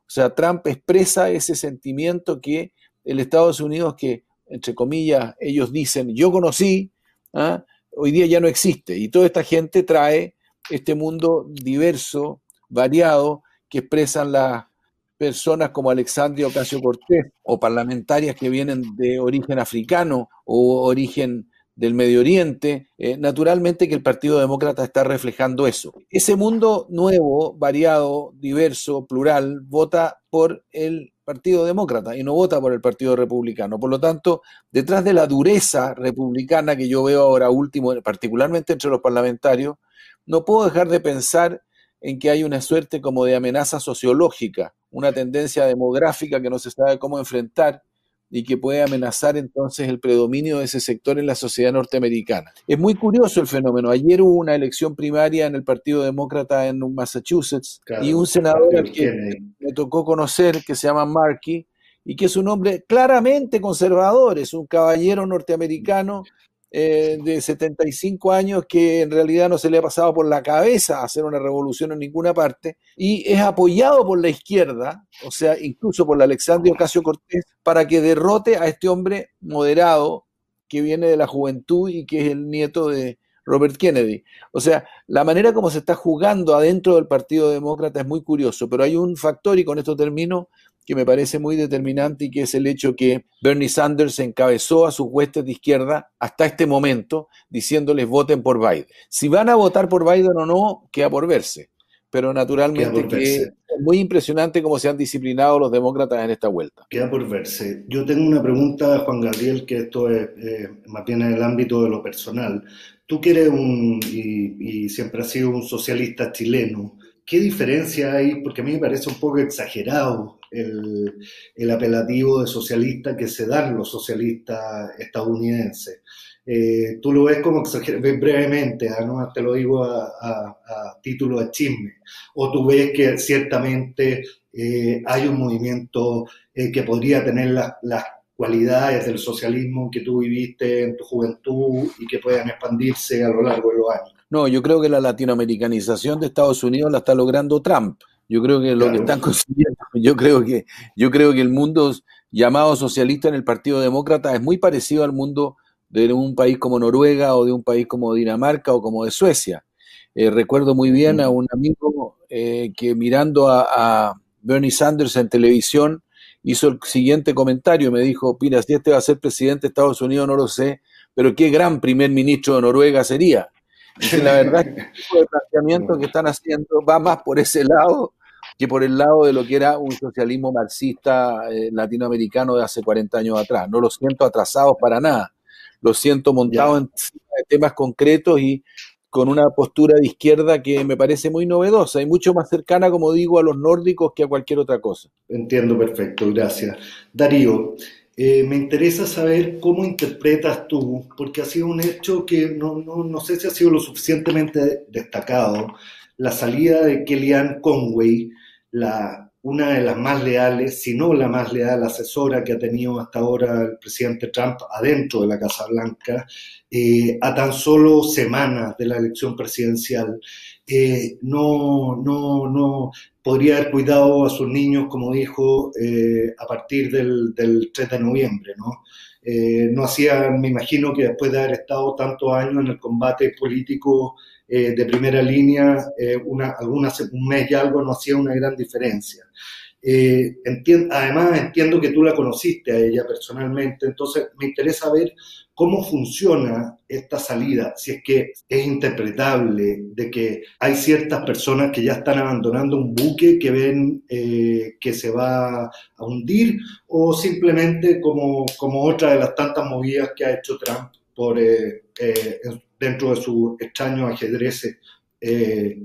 O sea, Trump expresa ese sentimiento que el Estados Unidos que, entre comillas, ellos dicen, yo conocí, ¿ah? hoy día ya no existe. Y toda esta gente trae este mundo diverso, variado, que expresan las personas como Alexandria Ocasio Cortés o parlamentarias que vienen de origen africano o origen del Medio Oriente, eh, naturalmente que el Partido Demócrata está reflejando eso. Ese mundo nuevo, variado, diverso, plural, vota por el Partido Demócrata y no vota por el Partido Republicano. Por lo tanto, detrás de la dureza republicana que yo veo ahora último, particularmente entre los parlamentarios, no puedo dejar de pensar en que hay una suerte como de amenaza sociológica, una tendencia demográfica que no se sabe cómo enfrentar y que puede amenazar entonces el predominio de ese sector en la sociedad norteamericana. Es muy curioso el fenómeno. Ayer hubo una elección primaria en el Partido Demócrata en Massachusetts y un senador que me tocó conocer, que se llama Markey, y que es un hombre claramente conservador, es un caballero norteamericano eh, de 75 años que en realidad no se le ha pasado por la cabeza hacer una revolución en ninguna parte y es apoyado por la izquierda, o sea, incluso por la Alexandria Ocasio Cortés, para que derrote a este hombre moderado que viene de la juventud y que es el nieto de Robert Kennedy. O sea, la manera como se está jugando adentro del Partido Demócrata es muy curioso, pero hay un factor, y con esto termino, que me parece muy determinante y que es el hecho que Bernie Sanders encabezó a sus huestes de izquierda hasta este momento diciéndoles voten por Biden. Si van a votar por Biden o no, queda por verse. Pero naturalmente que es muy impresionante cómo se han disciplinado los demócratas en esta vuelta. Queda por verse. Yo tengo una pregunta, Juan Gabriel, que esto es eh, más bien en el ámbito de lo personal. Tú que eres un, y, y siempre has sido un socialista chileno, ¿qué diferencia hay? Porque a mí me parece un poco exagerado el, apelativo de socialista que se dan los socialistas estadounidenses. Eh, tú lo ves como brevemente, ¿ah? ¿no? te lo digo a, título de chisme, o tú ves que ciertamente eh, hay un movimiento eh, que podría tener las cualidades del socialismo que tú viviste en tu juventud y que puedan expandirse a lo largo de los años. No, yo creo que la latinoamericanización de Estados Unidos la está logrando Trump. Yo creo que lo que están consiguiendo, yo creo que, yo creo que el mundo llamado socialista en el Partido Demócrata es muy parecido al mundo de un país como Noruega o de un país como Dinamarca o como de Suecia. Eh, recuerdo muy bien a un amigo eh, que mirando a, Bernie Sanders en televisión hizo el siguiente comentario, me dijo, Pina, si este va a ser presidente de Estados Unidos no lo sé, pero qué gran primer ministro de Noruega sería. la verdad es que el tipo de planteamiento que están haciendo va más por ese lado que por el lado de lo que era un socialismo marxista eh, latinoamericano de hace 40 años atrás. No lo siento atrasados para nada, lo siento montados en temas concretos y con una postura de izquierda que me parece muy novedosa y mucho más cercana, como digo, a los nórdicos que a cualquier otra cosa. Entiendo perfecto, gracias. Darío, eh, me interesa saber cómo interpretas tú, porque ha sido un hecho que no, no, no sé si ha sido lo suficientemente destacado, la salida de Kellyanne Conway, la, una de las más leales, si no la más leal asesora que ha tenido hasta ahora el presidente Trump adentro de la Casa Blanca, eh, a tan solo semanas de la elección presidencial. Eh, no, no, no podría haber cuidado a sus niños, como dijo, eh, a partir del, del, 3 de noviembre, ¿no? no hacía, me imagino que después de haber estado tantos años en el combate político eh, de primera línea, eh, un mes y algo no hacía una gran diferencia. Eh, además, entiendo que tú la conociste a ella personalmente, entonces me interesa ver cómo funciona esta salida, si es que es interpretable de que hay ciertas personas que ya están abandonando un buque que ven que se va a hundir o simplemente como, otra de las tantas movidas que ha hecho Trump por, dentro de su extraño ajedrez eh,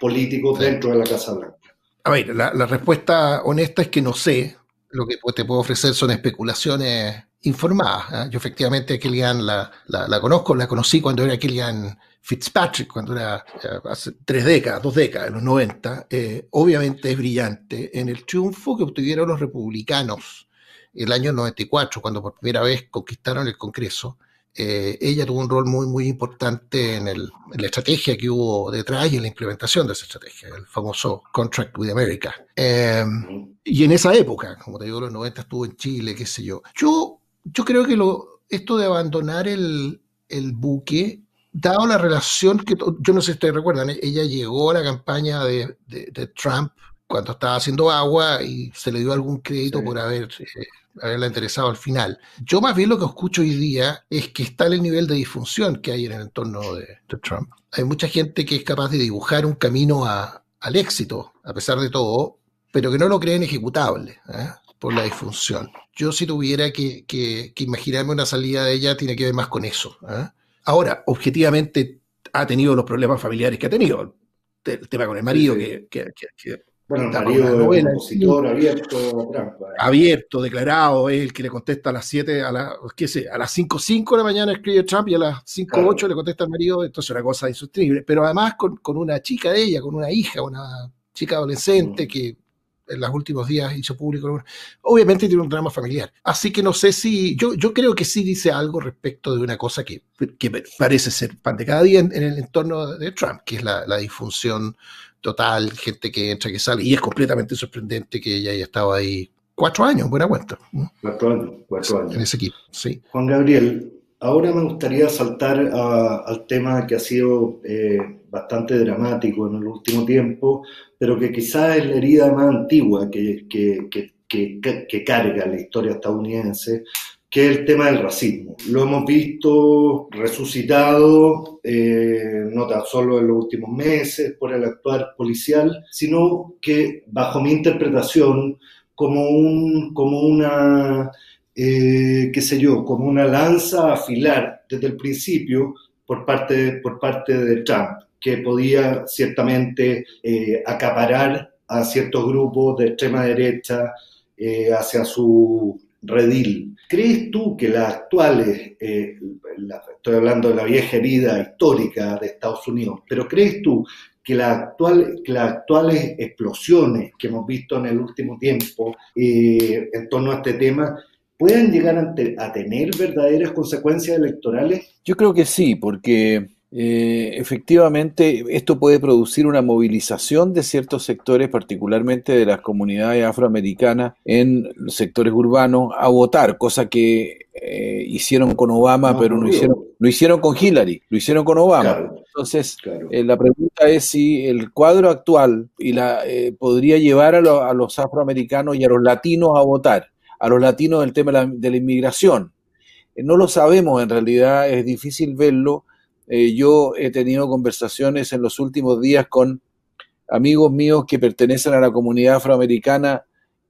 político dentro de la Casa Blanca. A ver, la, respuesta honesta es que no sé. Lo que te puedo ofrecer son especulaciones informadas. ¿ah? Yo efectivamente a Kellyanne la, la, conozco, la conocí cuando era Kellyanne Fitzpatrick, cuando era hace tres décadas, dos décadas, en los 90. Eh, obviamente es brillante en el triunfo que obtuvieron los republicanos el año 94, cuando por primera vez conquistaron el Congreso. Eh, ella tuvo un rol muy, muy importante en, el, en, la estrategia que hubo detrás y en la implementación de esa estrategia, el famoso Contract with America. Em, y en esa época, como te digo, los 90 estuvo en Chile, qué sé yo. Yo, yo creo que lo, esto de abandonar el, el buque, dado la relación que, yo no sé si ustedes recuerdan, ella llegó a la campaña de, de, Trump cuando estaba haciendo agua y se le dio algún crédito por haber eh, haberla interesado al final. Yo más bien lo que escucho hoy día es que está el nivel de disfunción que hay en el entorno de, Trump. Hay mucha gente que es capaz de dibujar un camino al éxito, a pesar de todo, pero que no lo creen ejecutable ¿eh? por la disfunción. Yo si tuviera que, imaginarme una salida de ella, tiene que ver más con eso. ¿eh? Ahora, objetivamente ha tenido los problemas familiares que ha tenido. El tema con el marido, que bueno, novela, abierto, abierto, declarado, el que le contesta a las 7, a, la, qué sé, a las 5.05 de la mañana escribe Trump y a las 5.08 le contesta al marido, entonces es una cosa insostenible. Pero además con, una chica de ella, con una hija, una chica adolescente mm. que en los últimos días hizo público. Obviamente tiene un drama familiar. Así que no sé si. Yo, yo creo que sí dice algo respecto de una cosa que, parece ser pan de cada día en, el entorno de Trump, que es la, disfunción total, gente que entra, que sale. Y es completamente sorprendente que ella haya estado ahí cuatro años, buena cuenta. Cuatro años, cuatro años. En ese equipo, sí. Juan Gabriel, ahora me gustaría saltar al tema que ha sido eh, bastante dramático en el último tiempo, pero que quizás es la herida más antigua que, que, que, carga la historia estadounidense, que es el tema del racismo. Lo hemos visto resucitado eh, no tan solo en los últimos meses por el actuar policial, sino que bajo mi interpretación como, un, como una, eh, qué sé yo, como una lanza a afilar desde el principio por parte, por parte de Trump, que podía ciertamente eh, acaparar a ciertos grupos de extrema derecha eh, hacia su redil. ¿Crees tú que las actuales, estoy hablando de la vieja herida histórica de Estados Unidos, pero crees tú que, la que las actuales explosiones que hemos visto en el último tiempo eh, en torno a este tema puedan llegar a, tener verdaderas consecuencias electorales? Yo creo que sí, porque eh, efectivamente esto puede producir una movilización de ciertos sectores, particularmente de las comunidades afroamericanas en sectores urbanos, a votar, cosa que eh, hicieron con Obama, pero no hicieron, lo hicieron con Hillary, lo hicieron con Obama. Entonces, eh, la pregunta es si el cuadro actual y la, eh, podría llevar a, los afroamericanos y a los latinos a votar, a los latinos del tema de la, inmigración. no lo sabemos en realidad, es difícil verlo. Yo he tenido conversaciones en los últimos días con amigos míos que pertenecen a la comunidad afroamericana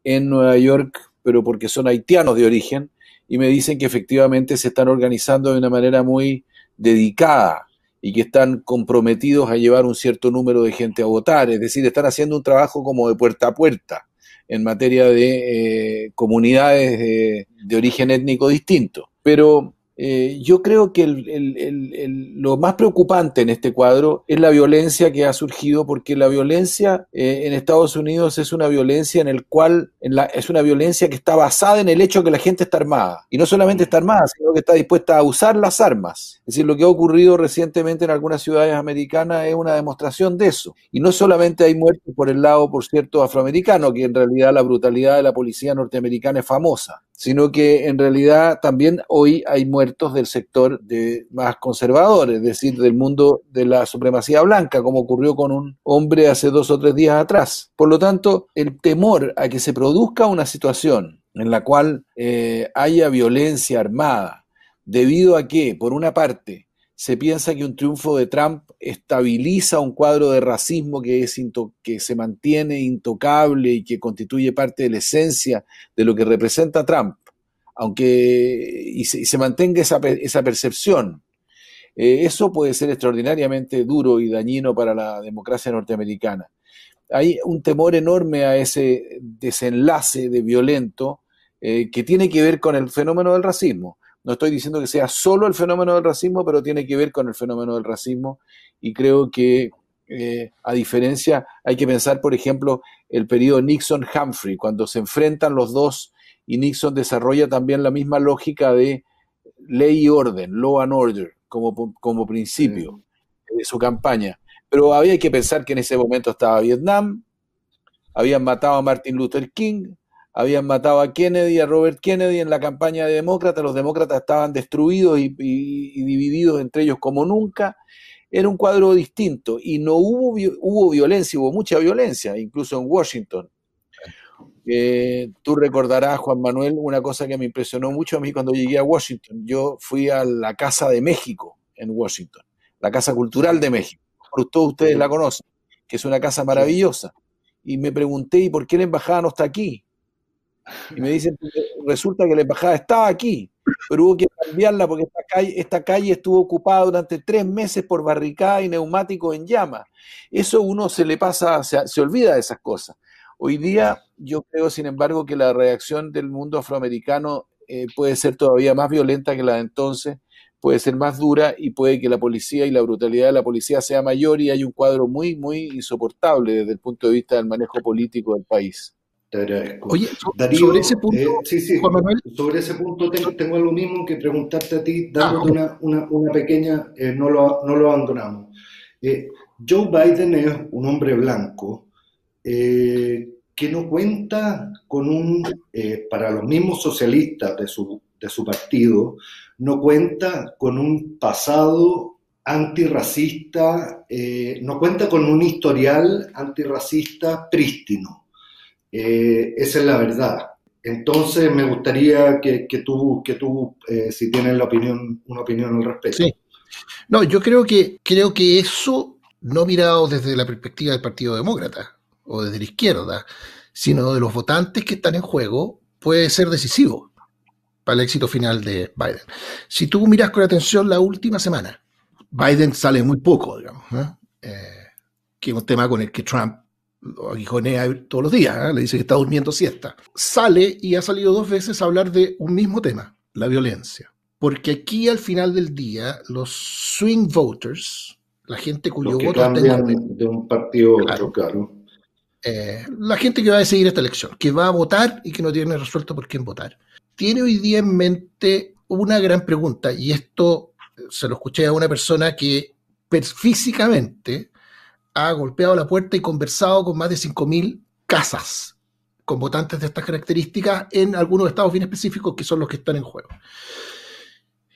en Nueva York, pero porque son haitianos de origen, y me dicen que efectivamente se están organizando de una manera muy dedicada y que están comprometidos a llevar un cierto número de gente a votar, es decir, están haciendo un trabajo como de puerta a puerta en materia de eh, comunidades de, de, origen étnico distinto. Pero eh, yo creo que lo más preocupante en este cuadro es la violencia que ha surgido, porque la violencia eh, en Estados Unidos es una violencia en el cual es una violencia que está basada en el hecho de que la gente está armada. Y no solamente está armada, sino que está dispuesta a usar las armas. Es decir, lo que ha ocurrido recientemente en algunas ciudades americanas es una demostración de eso. Y no solamente hay muertos por el lado, por cierto, afroamericano, que en realidad la brutalidad de la policía norteamericana es famosa sino que en realidad también hoy hay muertos del sector de más conservador, es decir, del mundo de la supremacía blanca, como ocurrió con un hombre hace dos o tres días atrás. Por lo tanto, el temor a que se produzca una situación en la cual eh, haya violencia armada, debido a que, por una parte, se piensa que un triunfo de Trump estabiliza un cuadro de racismo que, es que se mantiene intocable y que constituye parte de la esencia de lo que representa Trump, aunque y se, mantenga esa, percepción. Eh, eso puede ser extraordinariamente duro y dañino para la democracia norteamericana. Hay un temor enorme a ese desenlace de violento eh, que tiene que ver con el fenómeno del racismo. No estoy diciendo que sea solo el fenómeno del racismo, pero tiene que ver con el fenómeno del racismo y creo que eh, a diferencia, hay que pensar, por ejemplo, el periodo Nixon-Humphrey, cuando se enfrentan los dos y Nixon desarrolla también la misma lógica de ley y orden, law and order, como, como principio de su campaña. Pero había que pensar que en ese momento estaba Vietnam, habían matado a Martin Luther King, habían matado a Kennedy, a Robert Kennedy en la campaña de demócrata, los demócratas estaban destruidos y, divididos entre ellos como nunca. Era un cuadro distinto y no hubo, hubo violencia, hubo mucha violencia, incluso en Washington. Eh, tú recordarás, Juan Manuel, una cosa que me impresionó mucho a mí cuando llegué a Washington. Yo fui a la Casa de México en Washington, la Casa Cultural de México. Todos ustedes la conocen, que es una casa maravillosa. Y me pregunté, ¿y por qué la embajada no está aquí? Y me dicen, resulta que la embajada estaba aquí, pero hubo que cambiarla porque esta calle, esta calle estuvo ocupada durante tres meses por barricada y neumáticos en llama. Eso uno se le pasa, se, olvida de esas cosas. Hoy día yo creo, sin embargo, que la reacción del mundo afroamericano eh, puede ser todavía más violenta que la de entonces, puede ser más dura y puede que la policía y la brutalidad de la policía sea mayor y hay un cuadro muy, muy insoportable desde el punto de vista del manejo político del país. Te agradezco. Oye, sobre ese punto, eh, sí, sí, Juan Manuel. Sobre ese punto tengo, tengo lo mismo que preguntarte a ti, dándote ah, una, una, pequeña, eh, no, lo, no lo abandonamos. Eh, Joe Biden es un hombre blanco que no cuenta con un, para los mismos socialistas de su, de su partido, no cuenta con un pasado antirracista, no cuenta con un historial antirracista prístino. Eh, esa es la verdad. Entonces me gustaría que, tú, que tú eh, si tienes la opinión, una opinión al respecto. Sí. No, yo creo que, creo que eso, no mirado desde la perspectiva del Partido Demócrata o desde la izquierda, sino de los votantes que están en juego, puede ser decisivo para el éxito final de Biden. Si tú miras con atención la última semana, Biden sale muy poco, digamos, eh, que es un tema con el que Trump lo aguijonea todos los días, ¿eh? le dice que está durmiendo siesta. Sale y ha salido dos veces a hablar de un mismo tema, la violencia. Porque aquí al final del día, los swing voters, la gente cuyo voto de un partido a otro, claro. Eh, la gente que va a decidir esta elección, que va a votar y que no tiene resuelto por quién votar, tiene hoy día en mente una gran pregunta, y esto se lo escuché a una persona que físicamente ha golpeado la puerta y conversado con más de 5.000 casas con votantes de estas características en algunos estados bien específicos que son los que están en juego.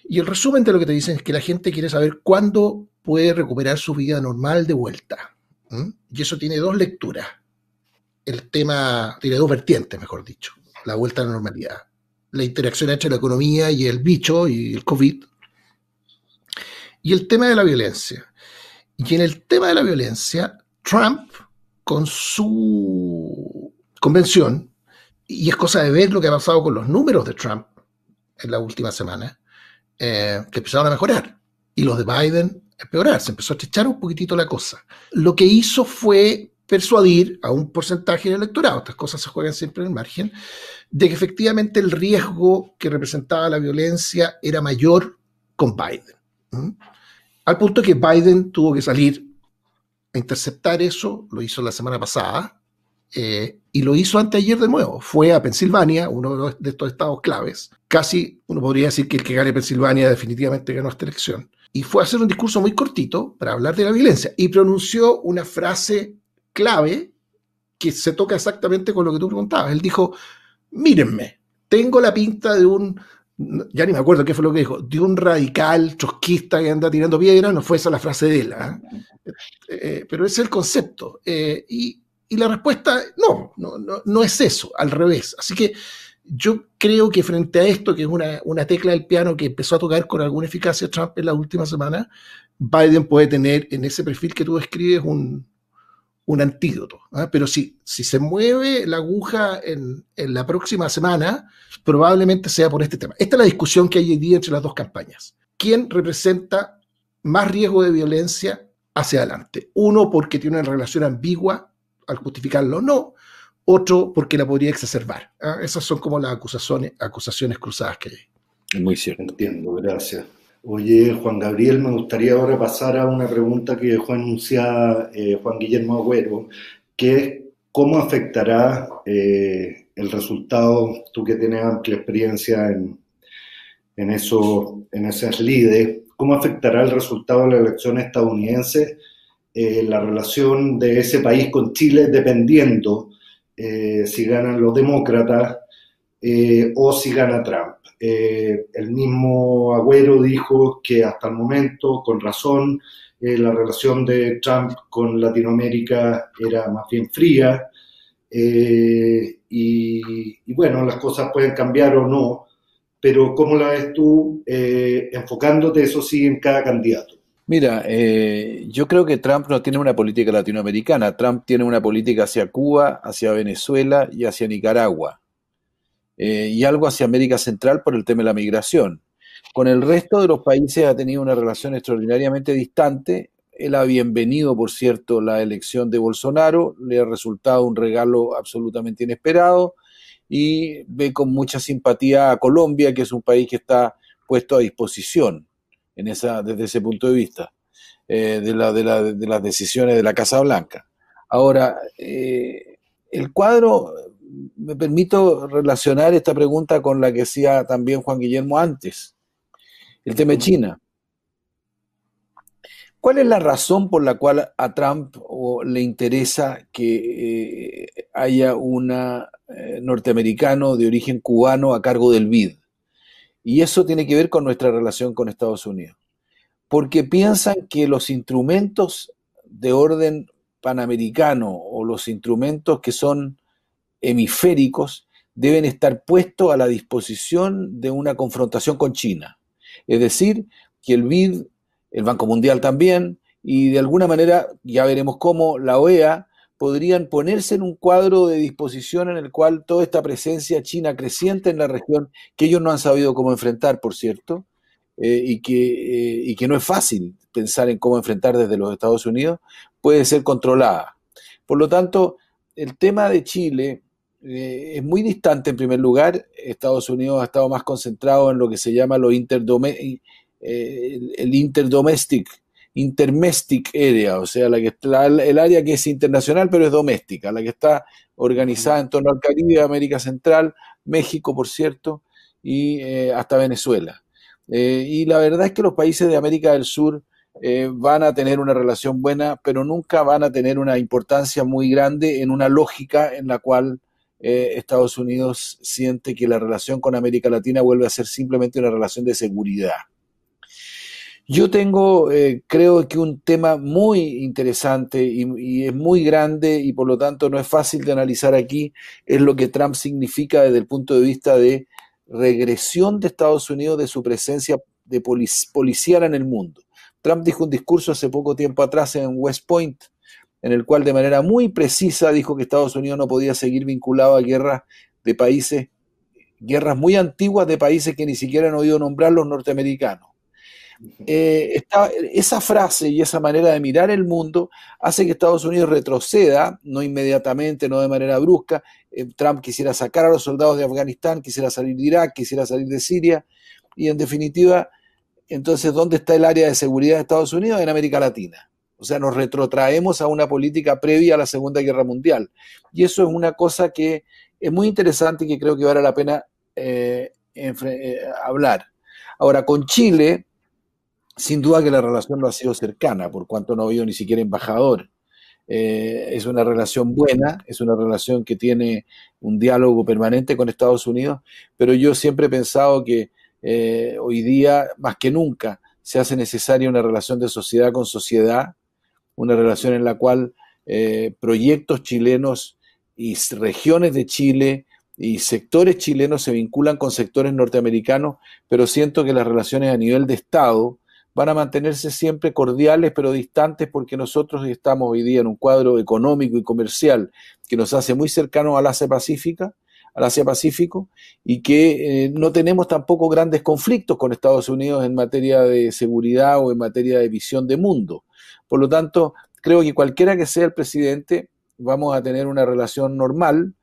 Y el resumen de lo que te dicen es que la gente quiere saber cuándo puede recuperar su vida normal de vuelta. Y eso tiene dos lecturas. El tema, tiene dos vertientes, mejor dicho. La vuelta a la normalidad. La interacción entre la economía y el bicho y el COVID. Y el tema de la violencia. Y en el tema de la violencia, Trump, con su convención, y es cosa de ver lo que ha pasado con los números de Trump en la última semana, eh, que empezaron a mejorar. Y los de Biden empeorar, se empezó a estrechar un poquitito la cosa. Lo que hizo fue persuadir a un porcentaje del electorado, estas cosas se juegan siempre en el margen, de que efectivamente el riesgo que representaba la violencia era mayor con Biden. Al punto que Biden tuvo que salir a interceptar eso, lo hizo la semana pasada, eh, y lo hizo anteayer de nuevo. Fue a Pensilvania, uno de estos estados claves. Casi uno podría decir que el que gane Pensilvania definitivamente ganó esta elección. Y fue a hacer un discurso muy cortito para hablar de la violencia. Y pronunció una frase clave que se toca exactamente con lo que tú preguntabas. Él dijo, mírenme, tengo la pinta de un ya ni me acuerdo qué fue lo que dijo, de un radical chosquista que anda tirando piedra, no fue esa la frase de él, ¿ah? eh, pero ese es el concepto. Eh, y, la respuesta, no, no, no, es eso, al revés. Así que yo creo que frente a esto, que es una, una, tecla del piano que empezó a tocar con alguna eficacia Trump en la última semana, Biden puede tener en ese perfil que tú describes un, un antídoto. ¿ah? Pero si, si se mueve la aguja en, la próxima semana, probablemente sea por este tema. Esta es la discusión que hay hoy día entre las dos campañas. ¿Quién representa más riesgo de violencia hacia adelante? Uno porque tiene una relación ambigua al justificarlo o no, otro porque la podría exacerbar. ¿ah? Esas son como las acusaciones, acusaciones cruzadas que hay. Muy cierto. Entiendo, gracias. Oye, Juan Gabriel, me gustaría ahora pasar a una pregunta que dejó anunciada eh, Juan Guillermo Agüero, que es cómo afectará eh, el resultado, tú que tienes amplia experiencia en, en, eso, en esas lides, cómo afectará el resultado de la elección estadounidense eh, la relación de ese país con Chile dependiendo si ganan los demócratas o si gana Trump. Eh, el mismo Agüero dijo que hasta el momento, con razón, eh, la relación de Trump con Latinoamérica era más bien fría. Eh, y, bueno, las cosas pueden cambiar o no, pero ¿cómo la ves tú enfocándote, eso sí, en cada candidato? Mira, yo creo que Trump no tiene una política latinoamericana, Trump tiene una política hacia Cuba, hacia Venezuela y hacia Nicaragua. Eh, y algo hacia América Central por el tema de la migración. Con el resto de los países ha tenido una relación extraordinariamente distante. Él ha bienvenido, por cierto, la elección de Bolsonaro, le ha resultado un regalo absolutamente inesperado y ve con mucha simpatía a Colombia, que es un país que está puesto a disposición en esa, desde ese punto de vista eh, de, la, de, la, de, las decisiones de la Casa Blanca. Ahora, eh, el cuadro me permito relacionar esta pregunta con la que hacía también Juan Guillermo antes, el tema de China. ¿Cuál es la razón por la cual a Trump le interesa que eh, haya un eh, norteamericano de origen cubano a cargo del BID? Y eso tiene que ver con nuestra relación con Estados Unidos. Porque piensan que los instrumentos de orden panamericano o los instrumentos que son hemisféricos deben estar puestos a la disposición de una confrontación con China. Es decir, que el BID el Banco Mundial también, y de alguna manera, ya veremos cómo, la OEA podrían ponerse en un cuadro de disposición en el cual toda esta presencia china creciente en la región, que ellos no han sabido cómo enfrentar, por cierto, eh, y, que, eh, y que no es fácil pensar en cómo enfrentar desde los Estados Unidos, puede ser controlada. Por lo tanto, el tema de Chile eh, es muy distante en primer lugar. Estados Unidos ha estado más concentrado en lo que se llama lo eh, el, interdomestic, intermestic area, o sea, la que el área que es internacional pero es doméstica, la que está organizada en torno al Caribe, América Central, México, por cierto, y eh, hasta Venezuela. Eh, y la verdad es que los países de América del Sur van a tener una relación buena, pero nunca van a tener una importancia muy grande en una lógica en la cual Estados Unidos siente que la relación con América Latina vuelve a ser simplemente una relación de seguridad. Yo tengo, eh, creo que un tema muy interesante y, es muy grande y por lo tanto no es fácil de analizar aquí, es lo que Trump significa desde el punto de vista de regresión de Estados Unidos de su presencia de policial en el mundo. Trump dijo un discurso hace poco tiempo atrás en West Point, en el cual de manera muy precisa dijo que Estados Unidos no podía seguir vinculado a guerras de países, guerras muy antiguas de países que ni siquiera han oído nombrar los norteamericanos. Eh, esa frase y esa manera de mirar el mundo hace que Estados Unidos retroceda, no inmediatamente, no de manera brusca. Eh, Trump quisiera sacar a los soldados de Afganistán, quisiera salir de Irak, quisiera salir de Siria, y en definitiva, entonces, ¿dónde está el área de seguridad de Estados Unidos? En América Latina. O sea, nos retrotraemos a una política previa a la Segunda Guerra Mundial. Y eso es una cosa que es muy interesante y que creo que vale la pena eh, hablar. Ahora, con Chile, sin duda que la relación no ha sido cercana, por cuanto no ha habido ni siquiera embajador. Eh, es una relación buena, es una relación que tiene un diálogo permanente con Estados Unidos, pero yo siempre he pensado que eh, hoy día, más que nunca, se hace necesaria una relación de sociedad con sociedad, una relación en la cual eh, proyectos chilenos y regiones de Chile y sectores chilenos se vinculan con sectores norteamericanos, pero siento que las relaciones a nivel de Estado, van a mantenerse siempre cordiales pero distantes porque nosotros estamos hoy día en un cuadro económico y comercial que nos hace muy cercanos al Asia Pacífica, al Asia Pacífico y que eh, no tenemos tampoco grandes conflictos con Estados Unidos en materia de seguridad o en materia de visión de mundo. Por lo tanto, creo que cualquiera que sea el presidente, vamos a tener una relación normal.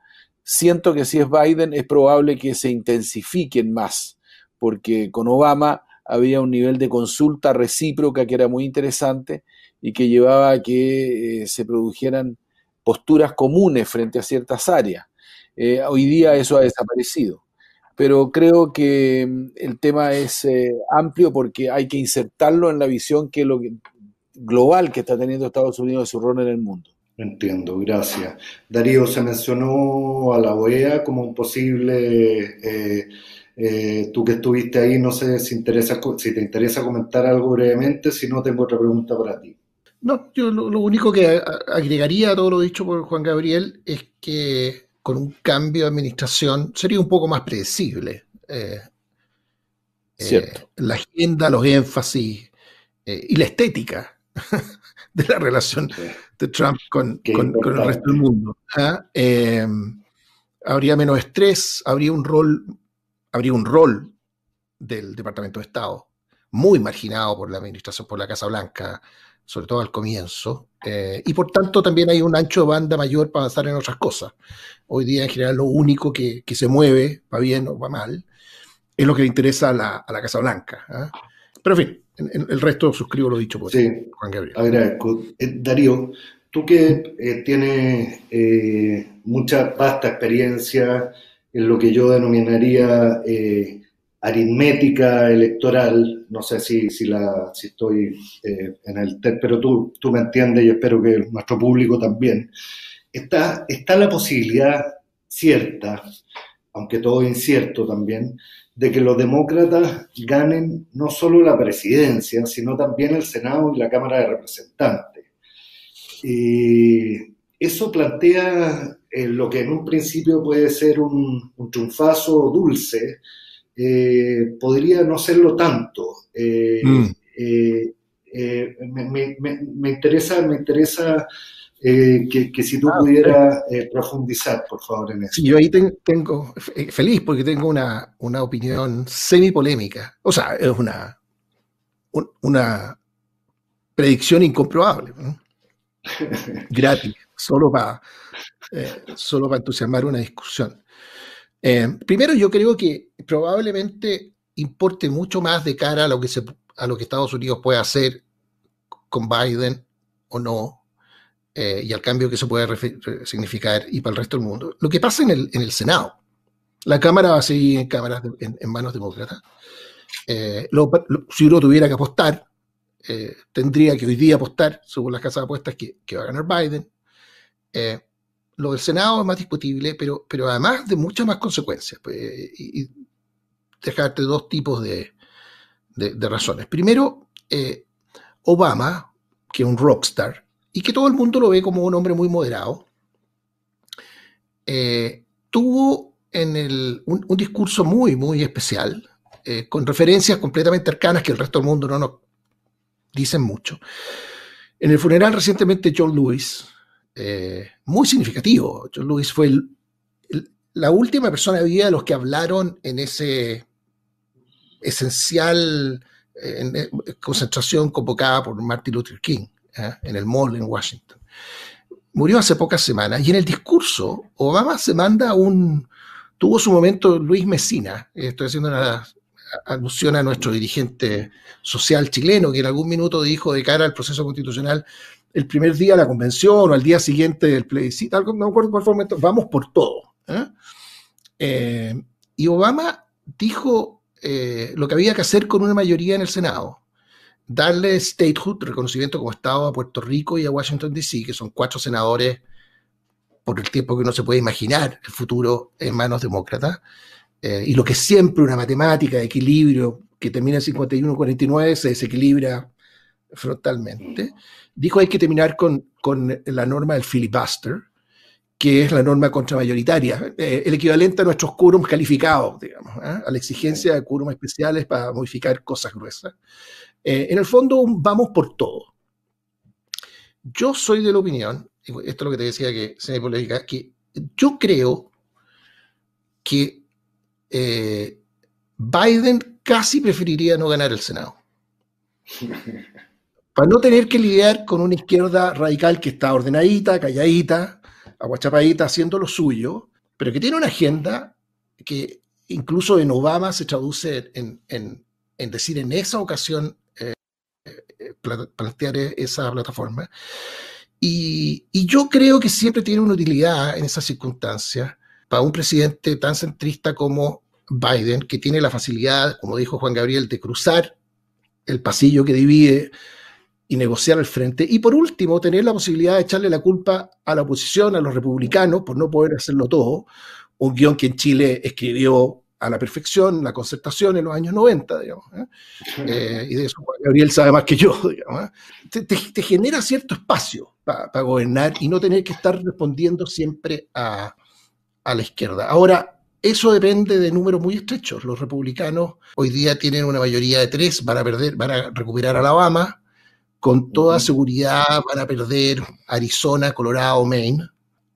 Siento que si es Biden es probable que se intensifiquen más, porque con Obama había un nivel de consulta recíproca que era muy interesante y que llevaba a que eh, se produjeran posturas comunes frente a ciertas áreas. Eh, hoy día eso ha desaparecido, pero creo que mm, el tema es eh, amplio porque hay que insertarlo en la visión que lo global que está teniendo Estados Unidos de su rol en el mundo. Entiendo, gracias. Darío, se mencionó a la OEA como un posible eh, tú que estuviste ahí, no sé si, interesa, si te interesa comentar algo brevemente, si no, tengo otra pregunta para ti. No, yo lo, único que agregaría a todo lo dicho por Juan Gabriel es que con un cambio de administración sería un poco más predecible. Eh, eh, la agenda, los énfasis y la estética de la relación de Trump con, el resto del mundo. ¿ah? habría menos estrés, habría un rol habría un rol del Departamento de Estado muy marginado por la administración, por la Casa Blanca, sobre todo al comienzo, eh, y por tanto también hay un ancho de banda mayor para avanzar en otras cosas. Hoy día en general lo único que, se mueve, va bien o va mal, es lo que le interesa a la, Casa Blanca. ¿ah? Pero en fin, el resto suscribo lo dicho por Juan Gabriel. Agradezco. Eh, Darío, tú que eh, tienes mucha vasta experiencia en lo que yo denominaría eh, aritmética electoral, no sé si, si, la, si estoy eh, en el pero tú, tú me entiendes y espero que nuestro público también, está, está la posibilidad cierta, aunque todo incierto también, de que los demócratas ganen no solo la presidencia, sino también el Senado y la Cámara de Representantes. Y eso plantea eh, lo que en un principio puede ser un, triunfazo dulce, eh, podría no serlo tanto. Eh, mm. me, interesa, me interesa que, si tú ah, pudieras profundizar, por favor, en eso. yo ahí tengo, feliz porque tengo una, una opinión semi-polémica. O sea, es una, una predicción incomprobable. Gratis, solo para eh, solo para entusiasmar una discusión. Eh, primero, yo creo que probablemente importe mucho más de cara a lo que, se, a lo que Estados Unidos puede hacer con Biden o no, eh, y al cambio que eso puede significar y para el resto del mundo. Lo que pasa en el, en el Senado. La Cámara va a seguir en, cámaras en, manos demócratas. si uno tuviera que apostar, tendría que hoy día apostar, según las casas de apuestas, que, va a ganar Biden. Lo del Senado es más discutible, pero, pero además de muchas más consecuencias. Pues, y, dejarte dos tipos de, razones. Primero, eh, Obama, que es un rockstar, y que todo el mundo lo ve como un hombre muy moderado, eh, tuvo en el, un, discurso muy, muy especial, eh, con referencias completamente arcanas que el resto del mundo no nos dicen mucho. En el funeral recientemente John Lewis, eh, muy significativo. John Lewis fue la última persona viva de los que hablaron en ese esencial eh, concentración convocada por Martin Luther King ¿eh? en el mall en Washington. Murió hace pocas semanas y en el discurso Obama se manda un... Tuvo su momento Luis Mesina, estoy haciendo una alusión a nuestro dirigente social chileno, que en algún minuto dijo de cara al proceso constitucional, el primer día de la convención o al día siguiente del plebiscito, no me acuerdo cuál fue momento, vamos por todo. ¿eh? Eh, y Obama dijo lo que había que hacer con una mayoría en el Senado, darle statehood, reconocimiento como Estado a Puerto Rico y a Washington, D.C., que son cuatro senadores por el tiempo que uno se puede imaginar el futuro en manos demócratas, y lo que siempre una matemática de equilibrio que termina en 51-49 se desequilibra frontalmente dijo hay que terminar con, la norma del filibuster, que es la norma contramayoritaria, eh, el equivalente a nuestros quórums calificados, digamos, ¿eh? a la exigencia de quórums especiales para modificar cosas gruesas. Eh, en el fondo, vamos por todo. Yo soy de la opinión, esto es lo que te decía que se me política, que yo creo que Biden casi preferiría no ganar el Senado. para no tener que lidiar con una izquierda radical que está ordenadita, calladita, aguachapadita, haciendo lo suyo, pero que tiene una agenda que incluso en Obama se traduce en, decir en esa ocasión eh, eh, plantear esa plataforma. Y, yo creo que siempre tiene una utilidad en esas circunstancias para un presidente tan centrista como Biden, que tiene la facilidad, como dijo Juan Gabriel, de cruzar el pasillo que divide y negociar al frente. Y por último, tener la posibilidad de echarle la culpa a la oposición, a los republicanos, por no poder hacerlo todo. Un guion que en Chile escribió a la perfección la concertación en los años 90, digamos. ¿eh? Eh, y de eso Gabriel sabe más que yo, digamos. ¿eh? Te, genera cierto espacio para gobernar y no tener que estar respondiendo siempre a, a la izquierda. Ahora, eso depende de números muy estrechos. Los republicanos hoy día tienen una mayoría de tres, van a perder, van a recuperar Alabama, con toda seguridad van a perder Arizona, Colorado, Maine.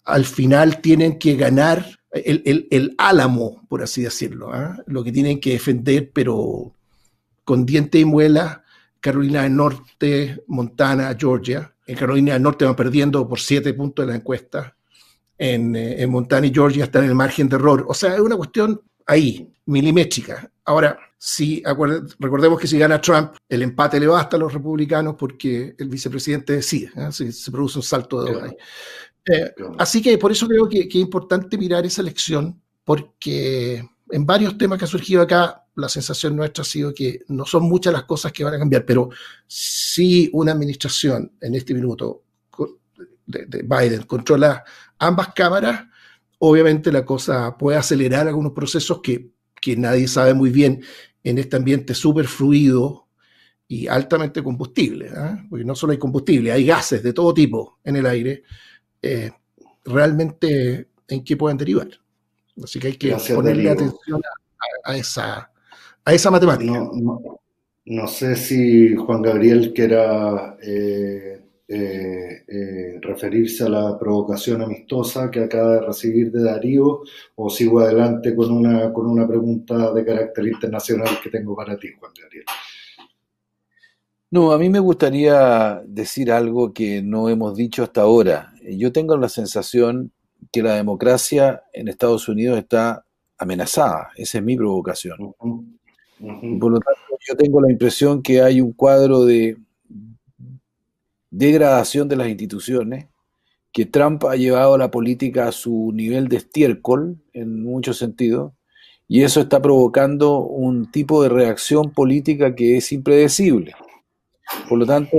Al final tienen que ganar el, álamo, por así decirlo, ¿ah? lo que tienen que defender, pero con diente y muela, Carolina del Norte, Montana, Georgia. En Carolina del Norte van perdiendo por siete puntos de la encuesta. En, eh, en Montana y Georgia están en el margen de error. O sea, es una cuestión ahí, milimétrica. Ahora, si recordemos que si gana Trump, el empate le basta a los republicanos porque el vicepresidente decide, ¿eh? se, produce un salto de. Eh, así que por eso creo que, es importante mirar esa elección, porque en varios temas que han surgido acá, la sensación nuestra ha sido que no son muchas las cosas que van a cambiar, pero si una administración en este minuto de, de Biden controla ambas cámaras, obviamente la cosa puede acelerar algunos procesos que, que nadie sabe muy bien en este ambiente súper fluido y altamente combustible, ¿ah? porque no solo hay combustible, hay gases de todo tipo en el aire, eh, realmente en qué pueden derivar. Así que hay que ponerle atención a, esa, a esa matemática. No, sé si Juan Gabriel quiera eh, eh, referirse a la provocación amistosa que acaba de recibir de Darío o sigo adelante con una, con una pregunta de carácter internacional que tengo para ti, Juan Gabriel. No, a mí me gustaría decir algo que no hemos dicho hasta ahora. Yo tengo la sensación que la democracia en Estados Unidos está amenazada. Esa es mi provocación. Por lo tanto, yo tengo la impresión que hay un cuadro de degradación de las instituciones, que Trump ha llevado la política a su nivel de estiércol, en muchos sentidos, y eso está provocando un tipo de reacción política que es impredecible. Por lo tanto,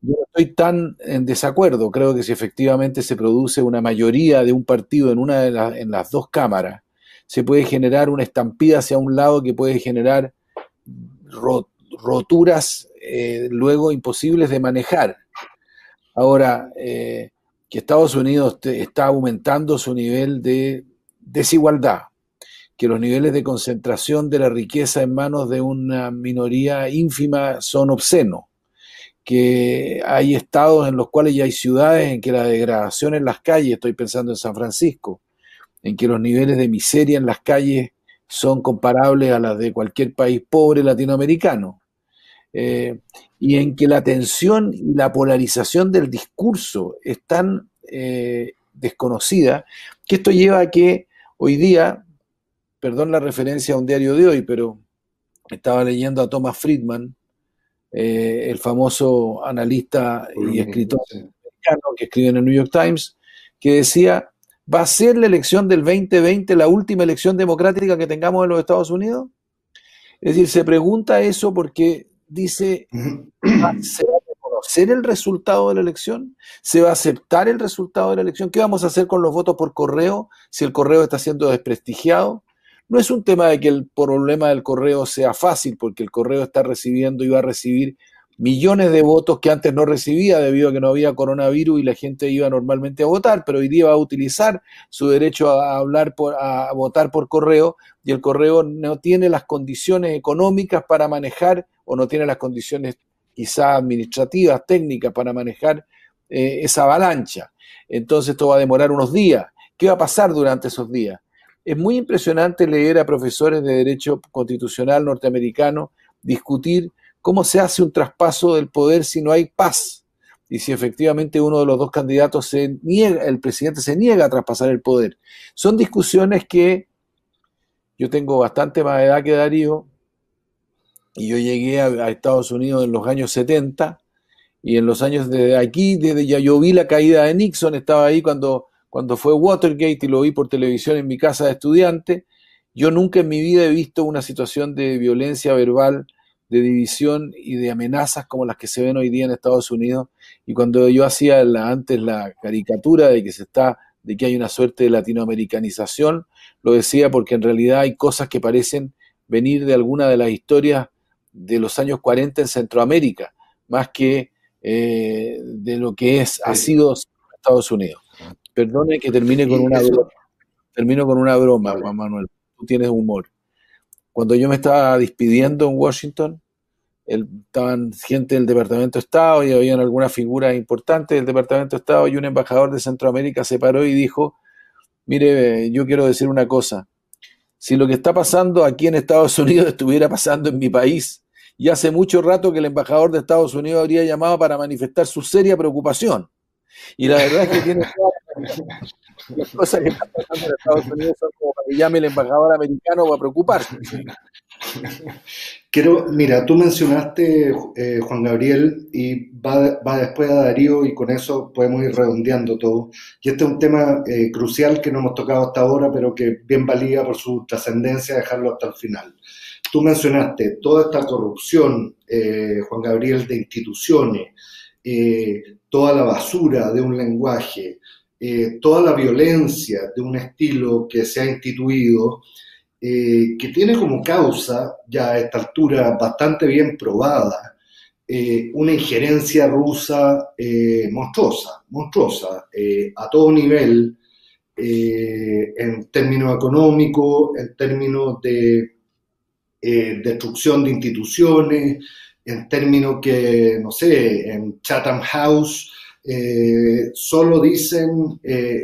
yo no estoy tan en desacuerdo. Creo que si efectivamente se produce una mayoría de un partido en una de en las dos cámaras, se puede generar una estampida hacia un lado que puede generar roturas eh, luego imposibles de manejar. Ahora, eh, que Estados Unidos está aumentando su nivel de desigualdad, que los niveles de concentración de la riqueza en manos de una minoría ínfima son obscenos, que hay estados en los cuales ya hay ciudades en que la degradación en las calles, estoy pensando en San Francisco, en que los niveles de miseria en las calles son comparables a las de cualquier país pobre latinoamericano, eh, y en que la tensión y la polarización del discurso es tan eh, desconocida que esto lleva a que hoy día, perdón la referencia a un diario de hoy, pero estaba leyendo a Thomas Friedman, eh, el famoso analista y escritor americano que escribe en el New York Times, que decía, ¿va a ser la elección del 2020 la última elección democrática que tengamos en los Estados Unidos? Es decir, se pregunta eso porque dice, ¿se va a reconocer el resultado de la elección? ¿Se va a aceptar el resultado de la elección? ¿Qué vamos a hacer con los votos por correo si el correo está siendo desprestigiado? No es un tema de que el problema del correo sea fácil, porque el correo está recibiendo y va a recibir millones de votos que antes no recibía debido a que no había coronavirus y la gente iba normalmente a votar, pero hoy día va a utilizar su derecho a hablar por, a votar por correo y el correo no tiene las condiciones económicas para manejar o no tiene las condiciones quizá administrativas, técnicas para manejar eh, esa avalancha. Entonces esto va a demorar unos días. ¿Qué va a pasar durante esos días? Es muy impresionante leer a profesores de derecho constitucional norteamericano discutir cómo se hace un traspaso del poder si no hay paz y si efectivamente uno de los dos candidatos se niega, el presidente se niega a traspasar el poder. Son discusiones que yo tengo bastante más edad que Darío y yo llegué a, Estados Unidos en los años 70 y en los años de aquí, desde ya yo vi la caída de Nixon, estaba ahí cuando cuando fue Watergate y lo vi por televisión en mi casa de estudiante, yo nunca en mi vida he visto una situación de violencia verbal, de división y de amenazas como las que se ven hoy día en Estados Unidos. Y cuando yo hacía antes la caricatura de que se está, de que hay una suerte de latinoamericanización, lo decía porque en realidad hay cosas que parecen venir de alguna de las historias de los años 40 en Centroamérica, más que eh, de lo que es, ha sido Estados Unidos. Perdone que termine con una broma. Termino con una broma, Juan Manuel. Tú tienes humor. Cuando yo me estaba despidiendo en Washington, estaban gente del Departamento de Estado y habían algunas figuras importantes del Departamento de Estado y un embajador de Centroamérica se paró y dijo, mire, yo quiero decir una cosa, si lo que está pasando aquí en Estados Unidos estuviera pasando en mi país, y hace mucho rato que el embajador de Estados Unidos habría llamado para manifestar su seria preocupación. Y la verdad es que tiene las cosas que están pasando en Estados Unidos son como para que llame el embajador americano para preocuparse. Quiero, mira, tú mencionaste, eh, Juan Gabriel, y va, va, después a Darío y con eso podemos ir redondeando todo. Y este es un tema eh, crucial que no hemos tocado hasta ahora, pero que bien valía por su trascendencia dejarlo hasta el final. Tú mencionaste toda esta corrupción, eh, Juan Gabriel, de instituciones, toda la basura de un lenguaje, toda la violencia de un estilo que se ha instituido eh, que tiene como causa, ya a esta altura bastante bien probada, eh, una injerencia rusa eh, monstruosa, monstruosa, a todo nivel, en términos económicos, en términos de destrucción de instituciones, en términos que, no sé, en Chatham House, solo dicen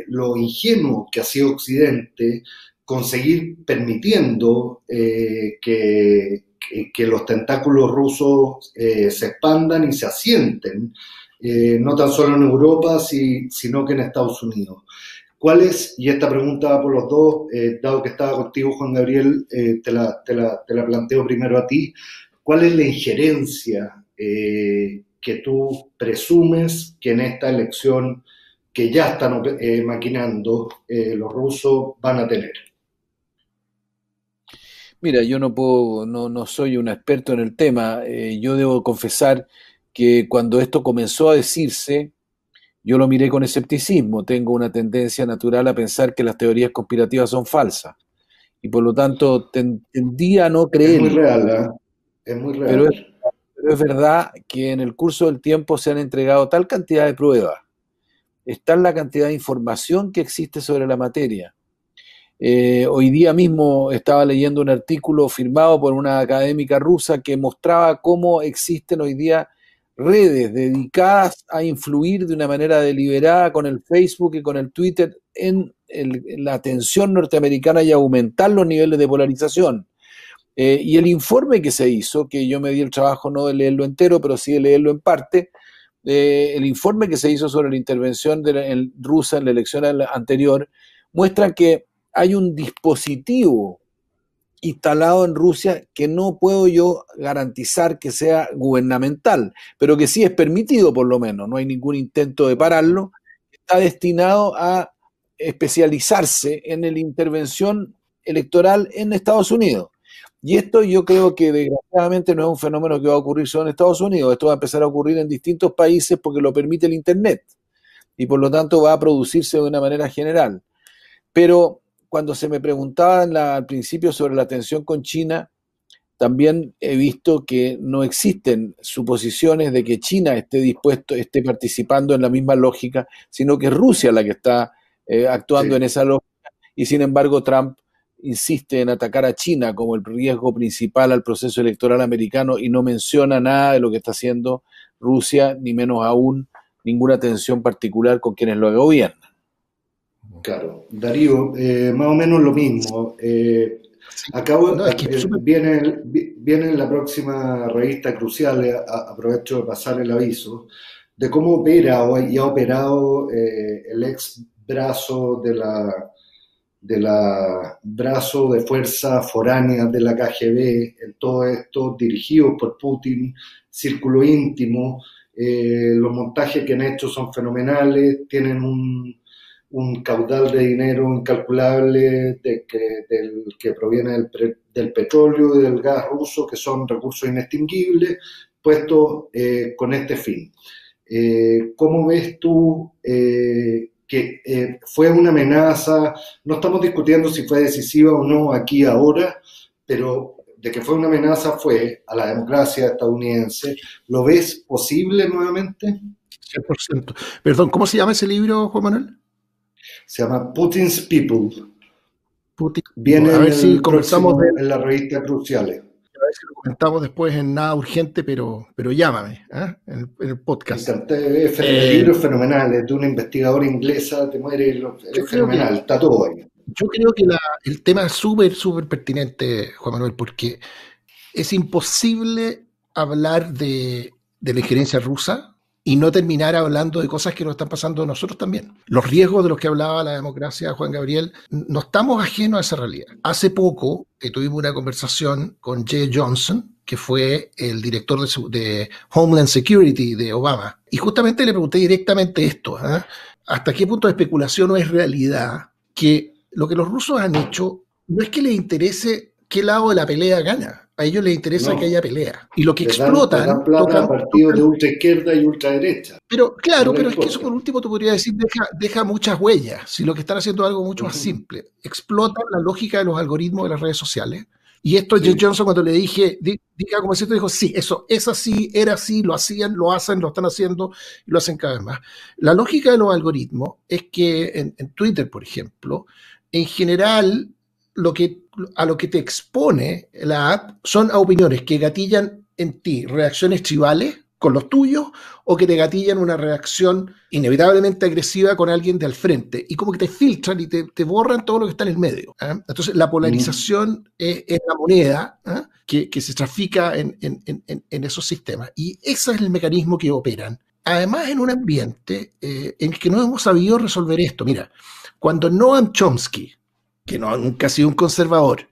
lo ingenuo que ha sido Occidente conseguir permitiendo eh, que, los tentáculos rusos eh, se expandan y se asienten, eh, no tan solo en Europa, sino que en Estados Unidos. ¿Cuál es, y esta pregunta va por los dos, dado que estaba contigo Juan Gabriel, te la, te, la, te, la, planteo primero a ti, ¿cuál es la injerencia que tú presumes que en esta elección que ya están maquinando los rusos van a tener? Mira, yo no puedo, no, no soy un experto en el tema. Eh, yo debo confesar que cuando esto comenzó a decirse, yo lo miré con escepticismo. Tengo una tendencia natural a pensar que las teorías conspirativas son falsas. Y por lo tanto tendía a no creer. Es muy real, ¿eh? Es muy real. Pero es, pero es verdad que en el curso del tiempo se han entregado tal cantidad de pruebas, está la cantidad de información que existe sobre la materia eh, hoy día mismo estaba leyendo un artículo firmado por una académica rusa que mostraba cómo existen hoy día redes dedicadas a influir de una manera deliberada con el Facebook y con el Twitter en, la atención norteamericana y aumentar los niveles de polarización. Eh, y el informe que se hizo, que yo me di el trabajo no de leerlo entero, pero sí de leerlo en parte, eh, el informe que se hizo sobre la intervención de rusa en la elección anterior, muestra que hay un dispositivo instalado en Rusia que no puedo yo garantizar que sea gubernamental, pero que sí es permitido por lo menos, no hay ningún intento de pararlo, está destinado a especializarse en la intervención electoral en Estados Unidos. Y esto yo creo que desgraciadamente no es un fenómeno que va a ocurrir solo en Estados Unidos, esto va a empezar a ocurrir en distintos países porque lo permite el Internet y por lo tanto va a producirse de una manera general. Pero cuando se me preguntaba al principio sobre la tensión con China, también he visto que no existen suposiciones de que China esté dispuesto, esté participando en la misma lógica, sino que es Rusia la que está eh, actuando en esa lógica. Y sin embargo, Trump insiste en atacar a China como el riesgo principal al proceso electoral americano y no menciona nada de lo que está haciendo Rusia, ni menos aún ninguna tensión particular con quienes lo gobiernan. Claro, Darío, eh, más o menos lo mismo. Eh, acabo, eh, viene, viene en la próxima revista Crucial, aprovecho de pasar el aviso, de cómo opera y ha operado el ex brazo de la, de la brazo de fuerza foránea de la KGB en todo esto, dirigido por Putin, círculo íntimo. los montajes que han hecho son fenomenales, tienen un caudal de dinero incalculable que, del, que proviene del, petróleo y del gas ruso, que son recursos inextinguibles, puestos eh, con este fin. Eh, ¿Cómo ves tú eh, que fue una amenaza? No estamos discutiendo si fue decisiva o no aquí ahora, pero de que fue una amenaza fue a la democracia estadounidense. ¿Lo ves posible nuevamente? 100%. Perdón, ¿cómo se llama ese libro, Juan Manuel? Se llama Putin's People. Putin. Viene a ver si comenzamos en la revista Cruciales. A ver si lo comentamos después en nada urgente, pero, pero llámame ¿eh? en, el, podcast. el eh, libro es fenomenal, es de una investigadora inglesa, te muere, es fenomenal, está todo ahí. Yo creo que el tema es súper, súper pertinente, Juan Manuel, porque es imposible hablar de, de la injerencia rusa y no terminar hablando de cosas que nos están pasando a nosotros también. Los riesgos de los que hablaba la democracia, Juan Gabriel, no estamos ajenos a esa realidad. Hace poco que tuvimos una conversación con Jay Johnson, que fue el director de, Homeland Security de Obama. Y justamente le pregunté directamente esto, ¿ah? ¿hasta qué punto de especulación o es realidad que lo que los rusos han hecho no es que les interese qué lado de la pelea gana, a ellos les interesa que haya pelea. Y lo que explotan. Plata partidos de ultra izquierda y ultra derecha. Pero, claro, pero es que eso por último tú podrías decir deja, deja muchas huellas. Si lo que están haciendo es algo mucho más simple. Explotan la lógica de los algoritmos de las redes sociales. Y esto, sí. Johnson, cuando le dije, diga como cierto, dijo: sí, eso es así, era así, lo hacían, lo hacen, lo están haciendo y lo hacen cada vez más. La lógica de los algoritmos es que en, en Twitter, por ejemplo, en general, lo que a lo que te expone la app son a opiniones que gatillan en ti reacciones tribales con los tuyos o que te gatillan una reacción inevitablemente agresiva con alguien de al frente y como que te filtran y te, borran todo lo que está en el medio. ¿eh? Entonces la polarización es, la moneda ¿eh? que, se trafica en, esos sistemas y ese es el mecanismo que operan. Además en un ambiente eh, en el que no hemos sabido resolver esto. Mira, cuando Noam Chomsky, que no, nunca ha sido un conservador,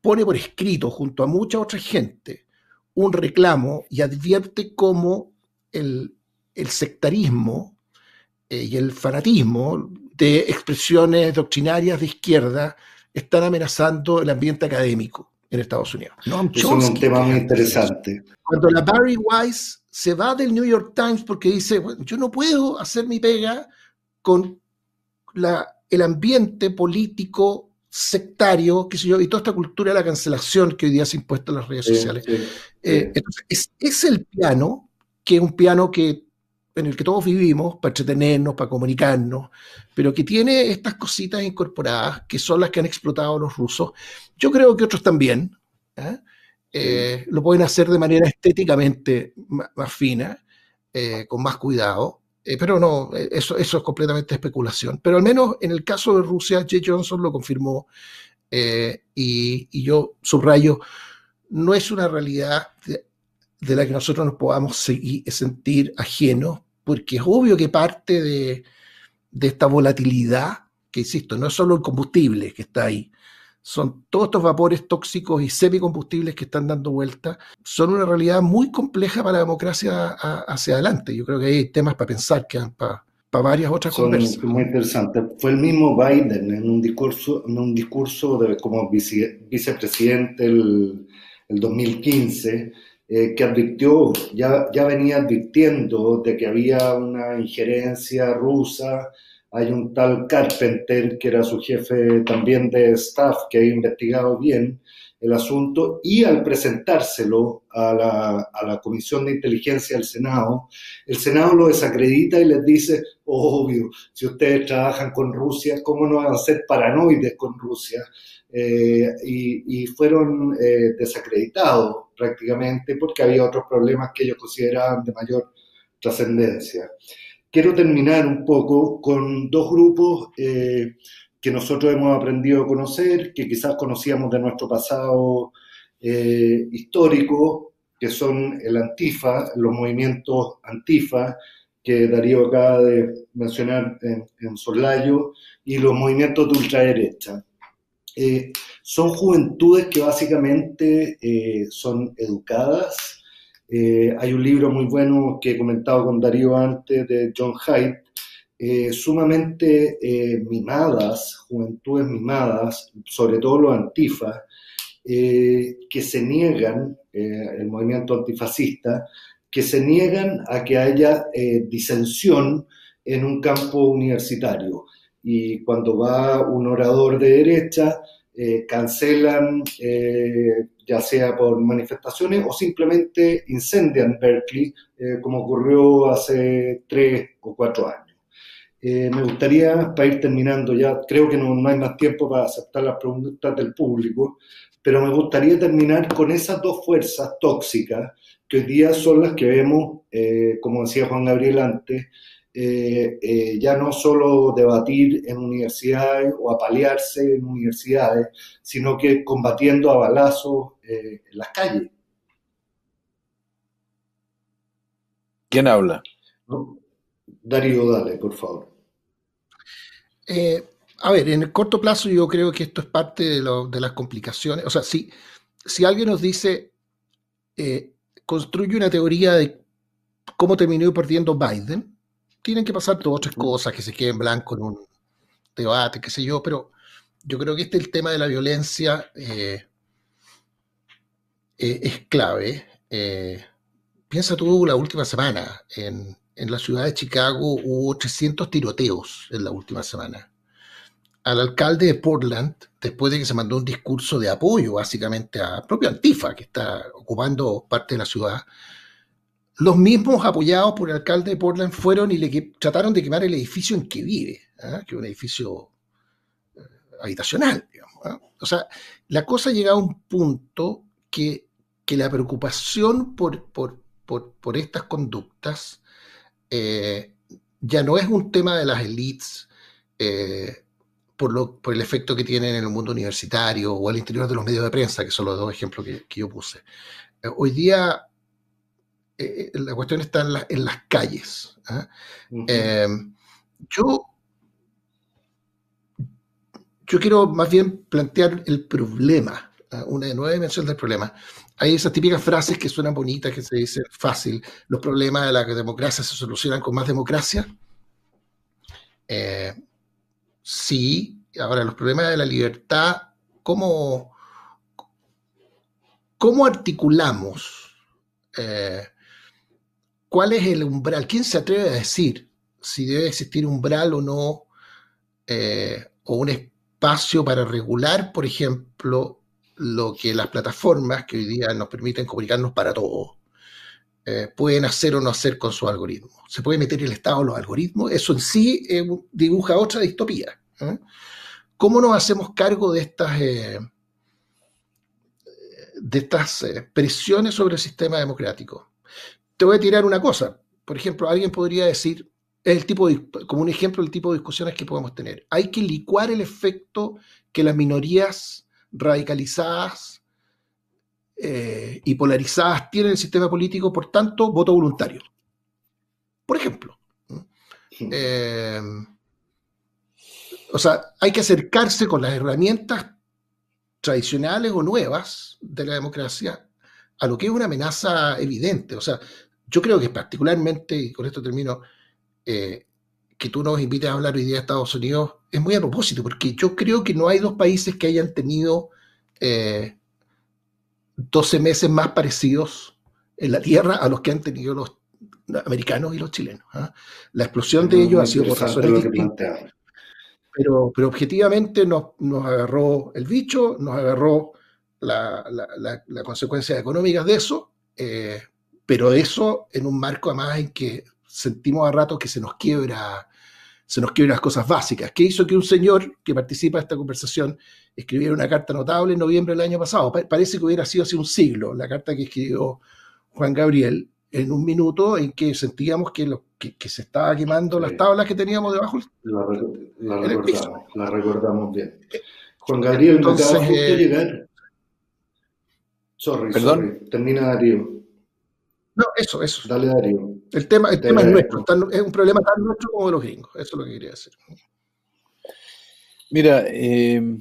pone por escrito junto a mucha otra gente un reclamo y advierte cómo el, sectarismo eh, y el fanatismo de expresiones doctrinarias de izquierda están amenazando el ambiente académico en Estados Unidos. es un tema muy interesante. Cuando la Barry Weiss se va del New York Times porque dice, yo no puedo hacer mi pega con la el ambiente político sectario, qué sé yo, y toda esta cultura de la cancelación que hoy día se ha impuesto en las redes sociales. Eh, entonces, es, el piano, que es un piano que, en el que todos vivimos para entretenernos, para comunicarnos, pero que tiene estas cositas incorporadas que son las que han explotado los rusos. Yo creo que otros también. ¿eh? Eh, lo pueden hacer de manera estéticamente más, fina, con más cuidado, eh, pero no, eh, eso, eso es completamente especulación. Pero al menos en el caso de Rusia, Jay Johnson lo confirmó eh, y, yo subrayo, no es una realidad de, la que nosotros nos podamos seguir, sentir ajenos, porque es obvio que parte de, de esta volatilidad, que insisto, no es solo el combustible que está ahí, son todos estos vapores tóxicos y semicombustibles que están dando vuelta, son una realidad muy compleja para la democracia hacia adelante. Yo creo que hay temas para pensar que para, para varias otras son Muy interesante. Fue el mismo Biden en un discurso, en un discurso de, como vicepresidente el, el 2015 eh, que advirtió, ya, ya venía advirtiendo de que había una injerencia rusa hay un tal Carpenter, que era su jefe también de staff, que ha investigado bien el asunto, y al presentárselo a la, a la Comisión de Inteligencia del Senado, el Senado lo desacredita y les dice, obvio, si ustedes trabajan con Rusia, ¿cómo no van a ser paranoides con Rusia? Eh, y, y, fueron eh, desacreditados prácticamente porque había otros problemas que ellos consideraban de mayor trascendencia quiero terminar un poco con dos grupos eh, que nosotros hemos aprendido a conocer, que quizás conocíamos de nuestro pasado eh, histórico, que son el Antifa, los movimientos Antifa, que Darío acaba de mencionar en, en Solayo, y los movimientos de ultraderecha. Eh, son juventudes que básicamente son educadas, eh, hay un libro muy bueno que he comentado con Darío antes de John Haidt, eh, sumamente eh, mimadas, juventudes mimadas, sobre todo los antifas, que se niegan, el movimiento antifascista, que se niegan a que haya disensión en un campo universitario. Y cuando va un orador de derecha, cancelan ya sea por manifestaciones o simplemente incendian Berkeley, eh, como ocurrió hace tres o cuatro años. Eh, me gustaría, para ir terminando ya, creo que no, hay más tiempo para aceptar las preguntas del público, pero me gustaría terminar con esas dos fuerzas tóxicas que hoy día son las que vemos, eh, como decía Juan Gabriel antes, eh, eh, ya no solo debatir en universidades o apalearse en universidades, sino que combatiendo a balazos eh, en las calles. ¿Quién habla? Darío, dale, por favor. a ver, en el corto plazo yo creo que esto es parte de, las complicaciones. O sea, si, si alguien nos dice eh, construye una teoría de cómo terminó perdiendo Biden. Tienen que pasar dos o tres cosas que se queden blanco en un debate, qué sé yo, pero yo creo que este el tema de la violencia eh, eh, es clave. piensa tú la última semana, en, en la ciudad de Chicago hubo 300 tiroteos en la última semana al alcalde de Portland, después de que se mandó un discurso de apoyo básicamente a propio Antifa, que está ocupando parte de la ciudad, los mismos apoyados por el alcalde de Portland fueron y le trataron de quemar el edificio en que vive, ¿ah? que es un edificio eh, habitacional. Digamos, ¿ah? O sea, la cosa llega a un punto que, la preocupación por, por, estas conductas eh, ya no es un tema de las élites. Eh, por, lo, por el efecto que tienen en el mundo universitario o al interior de los medios de prensa, que son los dos ejemplos que, yo puse. Hoy día eh, eh, la cuestión está en, las calles. ¿ah? yo, yo quiero más bien plantear el problema, ¿ah? una nueva dimensión del problema. Hay esas típicas frases que suenan bonitas, que se dicen fácil, los problemas de la democracia se solucionan con más democracia. Eh, Sí, ahora los problemas de la libertad, ¿cómo, cómo articulamos? Eh, ¿Cuál es el umbral? ¿Quién se atreve a decir si debe existir umbral o no? Eh, o un espacio para regular, por ejemplo, lo que las plataformas que hoy día nos permiten comunicarnos para todos eh, pueden hacer o no hacer con su algoritmo. Se puede meter el Estado en los algoritmos, eso en sí eh, dibuja otra distopía. ¿Cómo nos hacemos cargo de estas, de estas presiones sobre el sistema democrático? Te voy a tirar una cosa. Por ejemplo, alguien podría decir, el tipo como un ejemplo del tipo de discusiones que podemos tener. Hay que licuar el efecto que las minorías radicalizadas eh, y polarizadas tienen el sistema político, por tanto, voto voluntario. Por ejemplo. Eh, o sea, hay que acercarse con las herramientas tradicionales o nuevas de la democracia a lo que es una amenaza evidente. O sea, yo creo que particularmente, y con esto termino, eh, que tú nos invites a hablar hoy día de Estados Unidos es muy a propósito, porque yo creo que no hay dos países que hayan tenido 12 meses más parecidos en la Tierra a los que han tenido los americanos y los chilenos. ¿ah? La explosión de ellos ha sido por razones distintas. Pero, pero objetivamente nos, nos, agarró el bicho, nos agarró la, la, consecuencias económicas de eso, eh, pero eso en un marco además en que sentimos a rato que se nos quiebra se nos quieren las cosas básicas. ¿Qué hizo que un señor que participa de esta conversación escribiera una carta notable en noviembre del año pasado? parece que hubiera sido hace un siglo la carta que escribió Juan Gabriel en un minuto en que sentíamos que, lo, que, se estaba quemando las tablas que teníamos debajo. La, recordamos, la recordamos bien. Juan Gabriel, Entonces, me acaba de llegar. Sorry, sorry. Termina Darío. No, eso, eso. Dale, Darío. El tema, el tema es nuestro, es un problema tan nuestro como de los gringos. Eso es lo que quería decir. Mira, eh,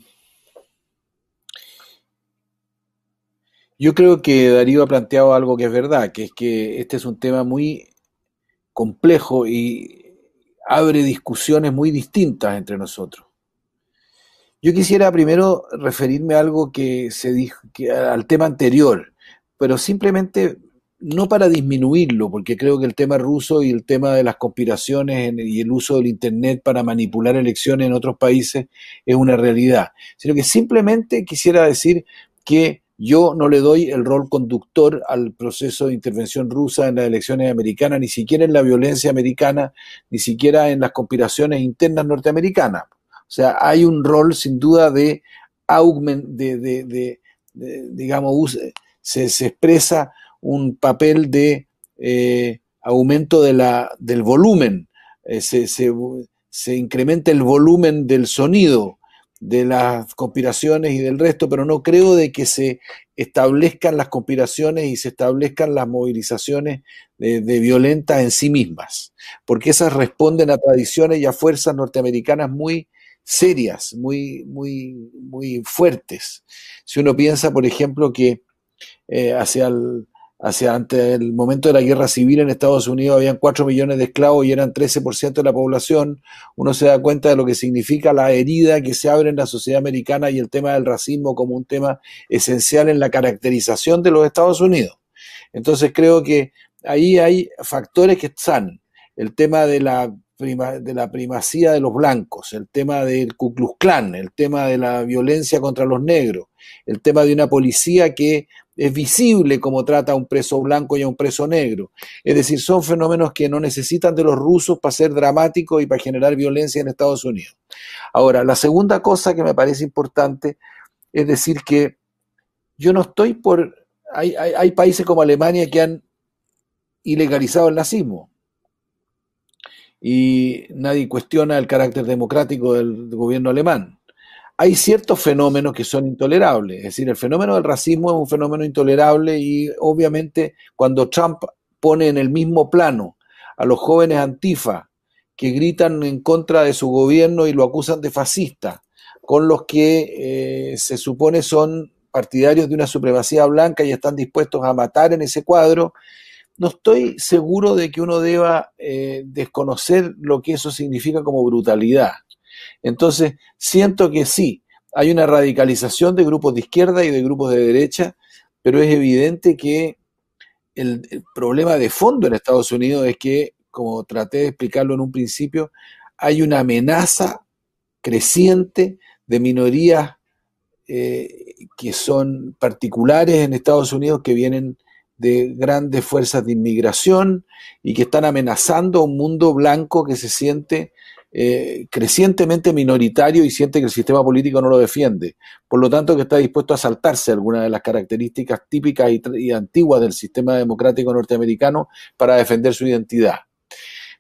yo creo que Darío ha planteado algo que es verdad, que es que este es un tema muy complejo y abre discusiones muy distintas entre nosotros. Yo quisiera primero referirme a algo que se dijo, que, al tema anterior, pero simplemente no para disminuirlo, porque creo que el tema ruso y el tema de las conspiraciones y el uso del Internet para manipular elecciones en otros países es una realidad, sino que simplemente quisiera decir que yo no le doy el rol conductor al proceso de intervención rusa en las elecciones americanas, ni siquiera en la violencia americana, ni siquiera en las conspiraciones internas norteamericanas. O sea, hay un rol sin duda de augment, de, de, digamos, se, se expresa un papel de eh, aumento de la, del volumen, eh, se, se, incrementa el volumen del sonido de las conspiraciones y del resto, pero no creo de que se establezcan las conspiraciones y se establezcan las movilizaciones de, de violentas en sí mismas, porque esas responden a tradiciones y a fuerzas norteamericanas muy serias, muy, muy, muy fuertes. Si uno piensa, por ejemplo, que eh, hacia el, hacia ante el momento de la guerra civil en Estados Unidos habían 4 millones de esclavos y eran 13% de la población, uno se da cuenta de lo que significa la herida que se abre en la sociedad americana y el tema del racismo como un tema esencial en la caracterización de los Estados Unidos. Entonces creo que ahí hay factores que están. El tema de la, de la primacía de los blancos, el tema del Ku Klux Klan, el tema de la violencia contra los negros, el tema de una policía que es visible como trata a un preso blanco y a un preso negro. Es decir, son fenómenos que no necesitan de los rusos para ser dramáticos y para generar violencia en Estados Unidos. Ahora, la segunda cosa que me parece importante es decir que yo no estoy por... Hay, hay, países como Alemania que han ilegalizado el nazismo y nadie cuestiona el carácter democrático del gobierno alemán hay ciertos fenómenos que son intolerables. Es decir, el fenómeno del racismo es un fenómeno intolerable y obviamente cuando Trump pone en el mismo plano a los jóvenes antifa que gritan en contra de su gobierno y lo acusan de fascista, con los que eh, se supone son partidarios de una supremacía blanca y están dispuestos a matar en ese cuadro, no estoy seguro de que uno deba eh, desconocer lo que eso significa como brutalidad. Entonces, siento que sí, hay una radicalización de grupos de izquierda y de grupos de derecha, pero es evidente que el, problema de fondo en Estados Unidos es que, como traté de explicarlo en un principio, hay una amenaza creciente de minorías eh, que son particulares en Estados Unidos que vienen de grandes fuerzas de inmigración y que están amenazando a un mundo blanco que se siente eh, crecientemente minoritario y siente que el sistema político no lo defiende. Por lo tanto, que está dispuesto a saltarse algunas de las características típicas y, antiguas del sistema democrático norteamericano para defender su identidad.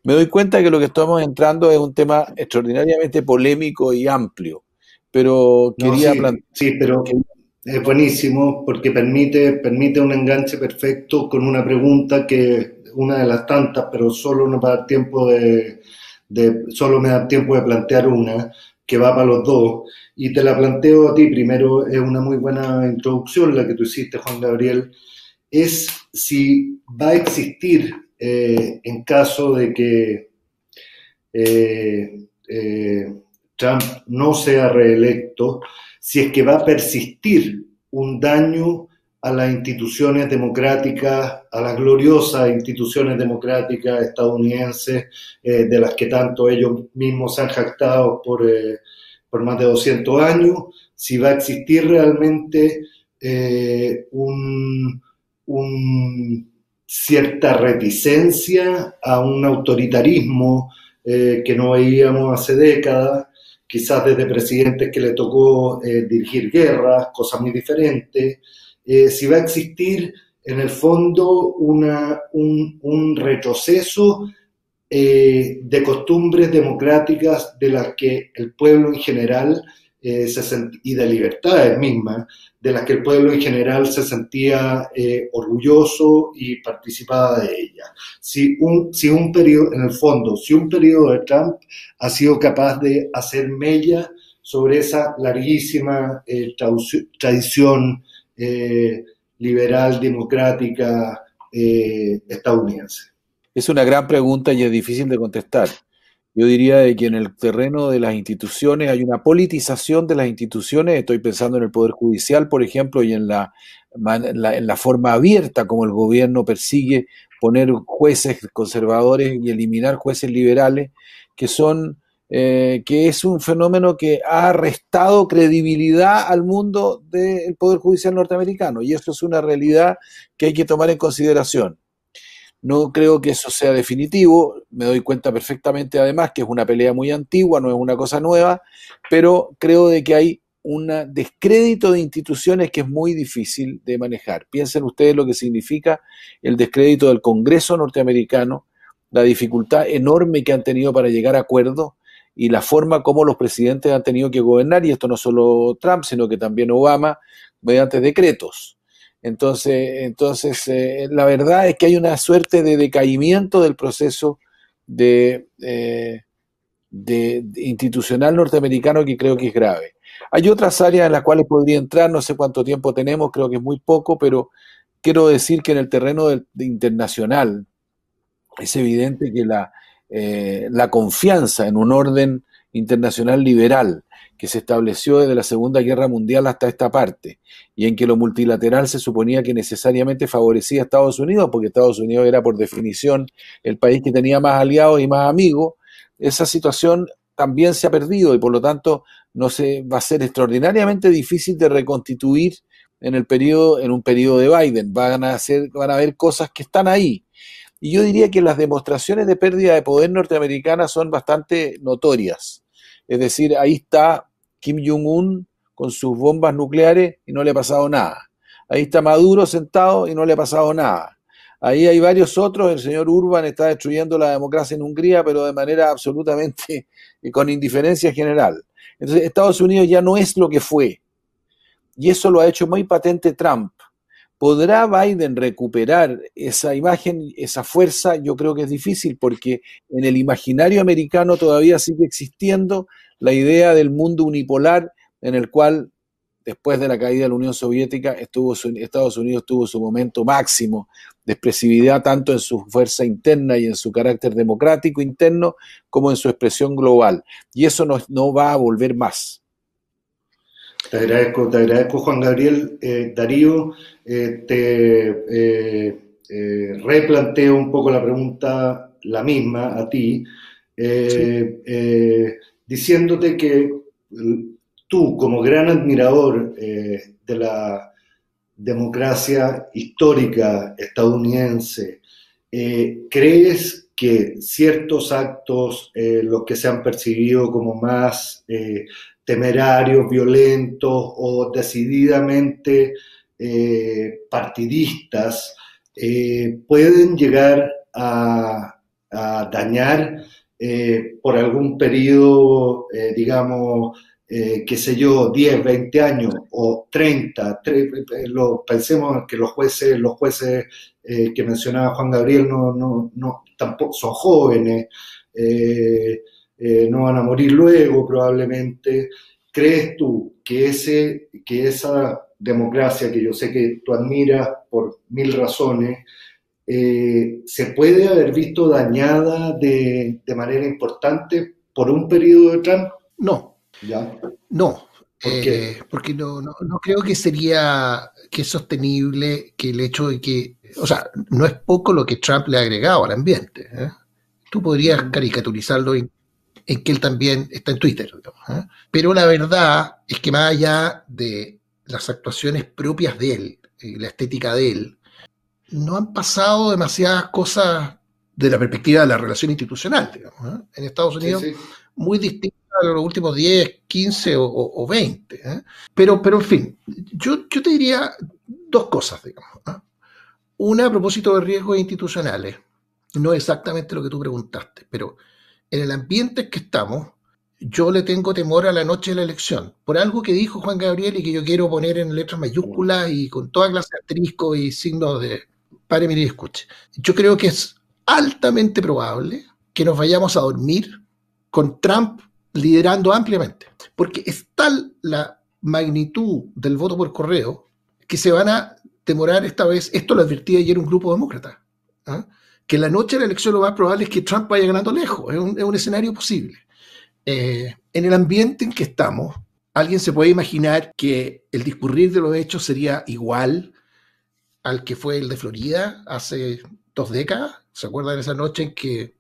Me doy cuenta que lo que estamos entrando es un tema extraordinariamente polémico y amplio, pero quería plantear... Sí, pero es buenísimo porque permite, permite un enganche perfecto con una pregunta que una de las tantas, pero solo no para tiempo de, solo me da tiempo de plantear una que va para los dos, y te la planteo a ti primero, es una muy buena introducción la que tú hiciste, Juan Gabriel, es si va a existir eh, en caso de que eh, eh, Trump no sea reelecto, si es que va a persistir un daño a las instituciones democráticas, a las gloriosas instituciones democráticas estadounidenses, eh, de las que tanto ellos mismos se han jactado por, eh, más de 200 años, si va a existir realmente eh, un, cierta reticencia a un autoritarismo que no veíamos hace décadas, quizás desde presidentes que le tocó dirigir guerras, cosas muy diferentes, eh, si va a existir en el fondo un, retroceso eh, de costumbres democráticas de las que el pueblo en general eh, se y de libertades mismas, de las que el pueblo en general se sentía orgulloso y participaba de ellas. Si un, si un periodo, en el fondo, si un periodo de Trump ha sido capaz de hacer mella sobre esa larguísima tradición eh, liberal democrática eh, estadounidense? Es una gran pregunta y es difícil de contestar. Yo diría de que en el terreno de las instituciones hay una politización de las instituciones, estoy pensando en el Poder Judicial, por ejemplo, y en la, en la forma abierta como el gobierno persigue poner jueces conservadores y eliminar jueces liberales, que son eh, que es un fenómeno que ha restado credibilidad al mundo del Poder Judicial norteamericano y eso es una realidad que hay que tomar en consideración. No creo que eso sea definitivo, me doy cuenta perfectamente además que es una pelea muy antigua, no es una cosa nueva, pero creo de que hay un descrédito de instituciones que es muy difícil de manejar. Piensen ustedes lo que significa el descrédito del Congreso norteamericano, la dificultad enorme que han tenido para llegar a acuerdos, y la forma como los presidentes han tenido que gobernar, y esto no solo Trump, sino que también Obama, mediante decretos. Entonces, entonces eh, la verdad es que hay una suerte de decaimiento del proceso de, eh, de, institucional norteamericano que creo que es grave. Hay otras áreas en las cuales podría entrar, no sé cuánto tiempo tenemos, creo que es muy poco, pero quiero decir que en el terreno internacional es evidente que eh, la confianza en un orden internacional liberal que se estableció desde la Segunda Guerra Mundial hasta esta parte, y en que lo multilateral se suponía que necesariamente favorecía a Estados Unidos, porque Estados Unidos era por definición el país que tenía más aliados y más amigos, esa situación también se ha perdido y por lo tanto no se va a ser extraordinariamente difícil de reconstituir en el periodo, en un periodo de Biden. Van a hacer, van a haber cosas que están ahí. Y yo diría que las demostraciones de pérdida de poder norteamericana son bastante notorias. Es decir, ahí está Kim Jong-un con sus bombas nucleares y no le ha pasado nada. Ahí está Maduro sentado y no le ha pasado nada. Ahí hay varios otros, el señor Urban está destruyendo la democracia en Hungría, pero de manera absolutamente con indiferencia general. Entonces, Estados Unidos ya no es lo que fue. Y eso lo ha hecho muy patente Trump. ¿Podrá Biden recuperar esa imagen, esa fuerza? Yo creo que es difícil porque en el imaginario americano todavía sigue existiendo la idea del mundo unipolar en el cual después de la caída de la Unión Soviética estuvo Estados Unidos tuvo su momento máximo de expresividad tanto en su fuerza interna y en su carácter democrático interno como en su expresión global. Y eso no, no va a volver más. Te agradezco, te agradezco Juan Gabriel. Eh, Darío, eh, te eh, replanteo un poco la pregunta, la misma a ti, diciéndote que tú, como gran admirador de la democracia histórica estadounidense, ¿crees que ciertos actos, los que se han percibido como más temerarios, violentos o decididamente eh, partidistas eh, pueden llegar a, dañar eh, por algún periodo, digamos, qué sé yo, 10, 20 años o 30, lo, pensemos que los jueces, los jueces que mencionaba Juan Gabriel no, no tampoco son jóvenes, eh, no van a morir luego probablemente. ¿Crees tú que, ese, que esa democracia que yo sé que tú admiras por mil razones, eh, se puede haber visto dañada de, manera importante por un periodo de Trump? No. ¿Ya? No. Eh, porque no, no, creo que sería que es sostenible que el hecho de que, o sea, no es poco lo que Trump le ha agregado al ambiente. Tú podrías caricaturizarlo en que él también está en Twitter. ¿eh? Pero la verdad es que más allá de las actuaciones propias de él, y la estética de él, no han pasado demasiadas cosas de la perspectiva de la relación institucional, digamos, ¿eh? en Estados Unidos, muy distintas a los últimos 10, 15 o, 20. ¿eh? Pero, pero, en fin, yo, yo te diría dos cosas, digamos. Una a propósito de riesgos institucionales, no exactamente lo que tú preguntaste, pero en el ambiente en que estamos, yo le tengo temor a la noche de la elección, por algo que dijo Juan Gabriel y que yo quiero poner en letras mayúsculas y con toda clase de asterisco y signos de pare, mire y escuche. Yo creo que es altamente probable que nos vayamos a dormir con Trump liderando ampliamente, porque es tal la magnitud del voto por correo que se van a demorar esta vez, esto lo advertía ayer un grupo demócrata, ¿ah? Que la noche de la elección lo más probable es que Trump vaya ganando lejos, es un, escenario posible. Eh, en el ambiente en que estamos, alguien se puede imaginar que el discurrir de los hechos sería igual al que fue el de Florida hace dos décadas. ¿Se acuerdan de esa noche en que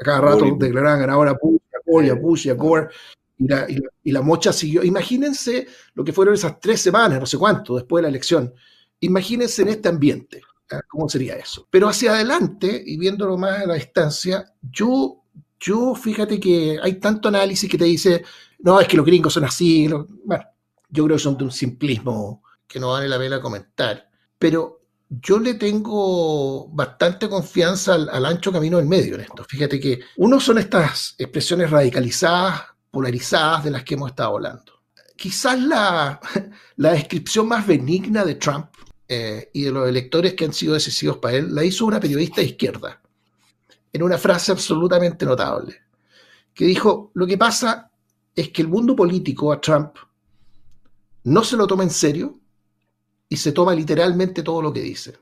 a cada rato declaraban ganador a Bush, a Gore, a Bush y a Gore? Y la, y la, mocha siguió. Imagínense lo que fueron esas tres semanas, no sé cuánto, después de la elección. Imagínense en este ambiente. ¿Cómo sería eso? Pero hacia adelante, y viéndolo más a la distancia, yo, yo fíjate que hay tanto análisis que te dice, no, es que los gringos son así. bueno, yo creo que son de un simplismo que no vale la pena comentar. Pero yo le tengo bastante confianza al, ancho camino del medio en esto. Fíjate que uno son estas expresiones radicalizadas, polarizadas de las que hemos estado hablando. Quizás la, la descripción más benigna de Trump eh, y de los electores que han sido decisivos para él, la hizo una periodista de izquierda, en una frase absolutamente notable, que dijo, lo que pasa es que el mundo político a Trump no se lo toma en serio y se toma literalmente todo lo que dice.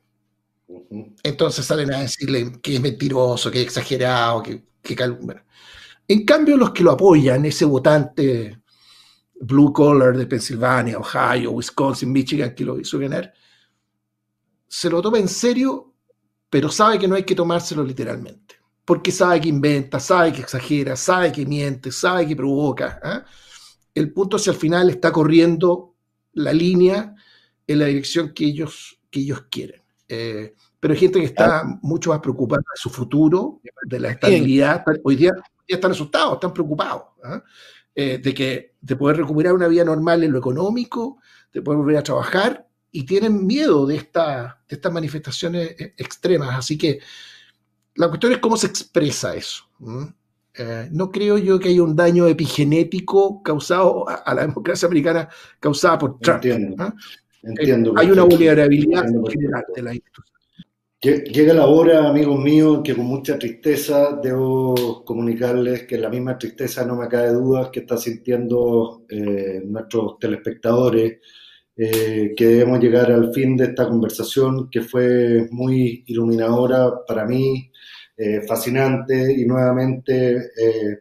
Entonces salen a decirle que es mentiroso, que es exagerado, que, que En cambio, los que lo apoyan, ese votante blue collar de Pensilvania, Ohio, Wisconsin, Michigan, que lo hizo ganar, se lo toma en serio, pero sabe que no hay que tomárselo literalmente. Porque sabe que inventa, sabe que exagera, sabe que miente, sabe que provoca. ¿ah? El punto es que al final está corriendo la línea en la dirección que ellos, que ellos quieren. Eh, pero hay gente que está mucho más preocupada de su futuro, de la estabilidad. Hoy día, ya están asustados, están preocupados. ¿ah? Eh, de, que, de poder recuperar una vida normal en lo económico, de poder volver a trabajar, y tienen miedo de, esta, de estas manifestaciones eh, extremas. Así que la cuestión es cómo se expresa eso. Eh, no creo yo que haya un daño epigenético causado a, la democracia americana causada por Trump. Entiendo. hay una vulnerabilidad general de la institución. Llega la hora, amigos míos, que con mucha tristeza debo comunicarles que la misma tristeza, no me cabe duda, que están sintiendo eh, nuestros telespectadores, eh, que debemos llegar al fin de esta conversación que fue muy iluminadora para mí, eh, fascinante y nuevamente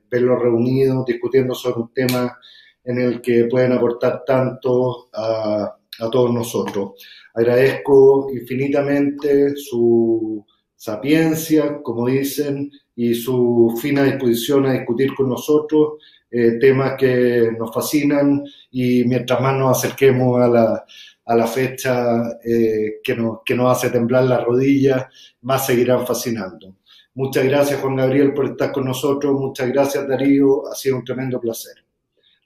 verlos reunidos discutiendo sobre un tema en el que pueden aportar tanto a, a todos nosotros. Agradezco infinitamente su sapiencia, como dicen, y su fina disposición a discutir con nosotros eh, temas que nos fascinan y mientras más nos acerquemos a la, a la fecha eh, que, nos, que nos hace temblar las rodillas, más seguirán fascinando. Muchas gracias Juan Gabriel por estar con nosotros, muchas gracias Darío, ha sido un tremendo placer.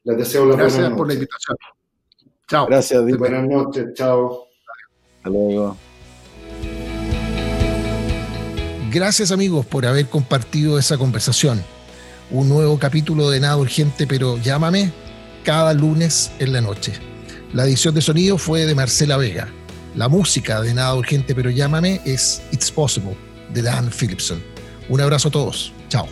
Les deseo la Gracias por la invitación. Chao. Gracias. Buenas noches, chao. Gracias amigos por haber compartido esa conversación. Un nuevo capítulo de Nada Urgente, pero llámame cada lunes en la noche. La edición de sonido fue de Marcela Vega. La música de Nada Urgente, pero llámame es It's Possible de Dan Philipson. Un abrazo a todos. Chao.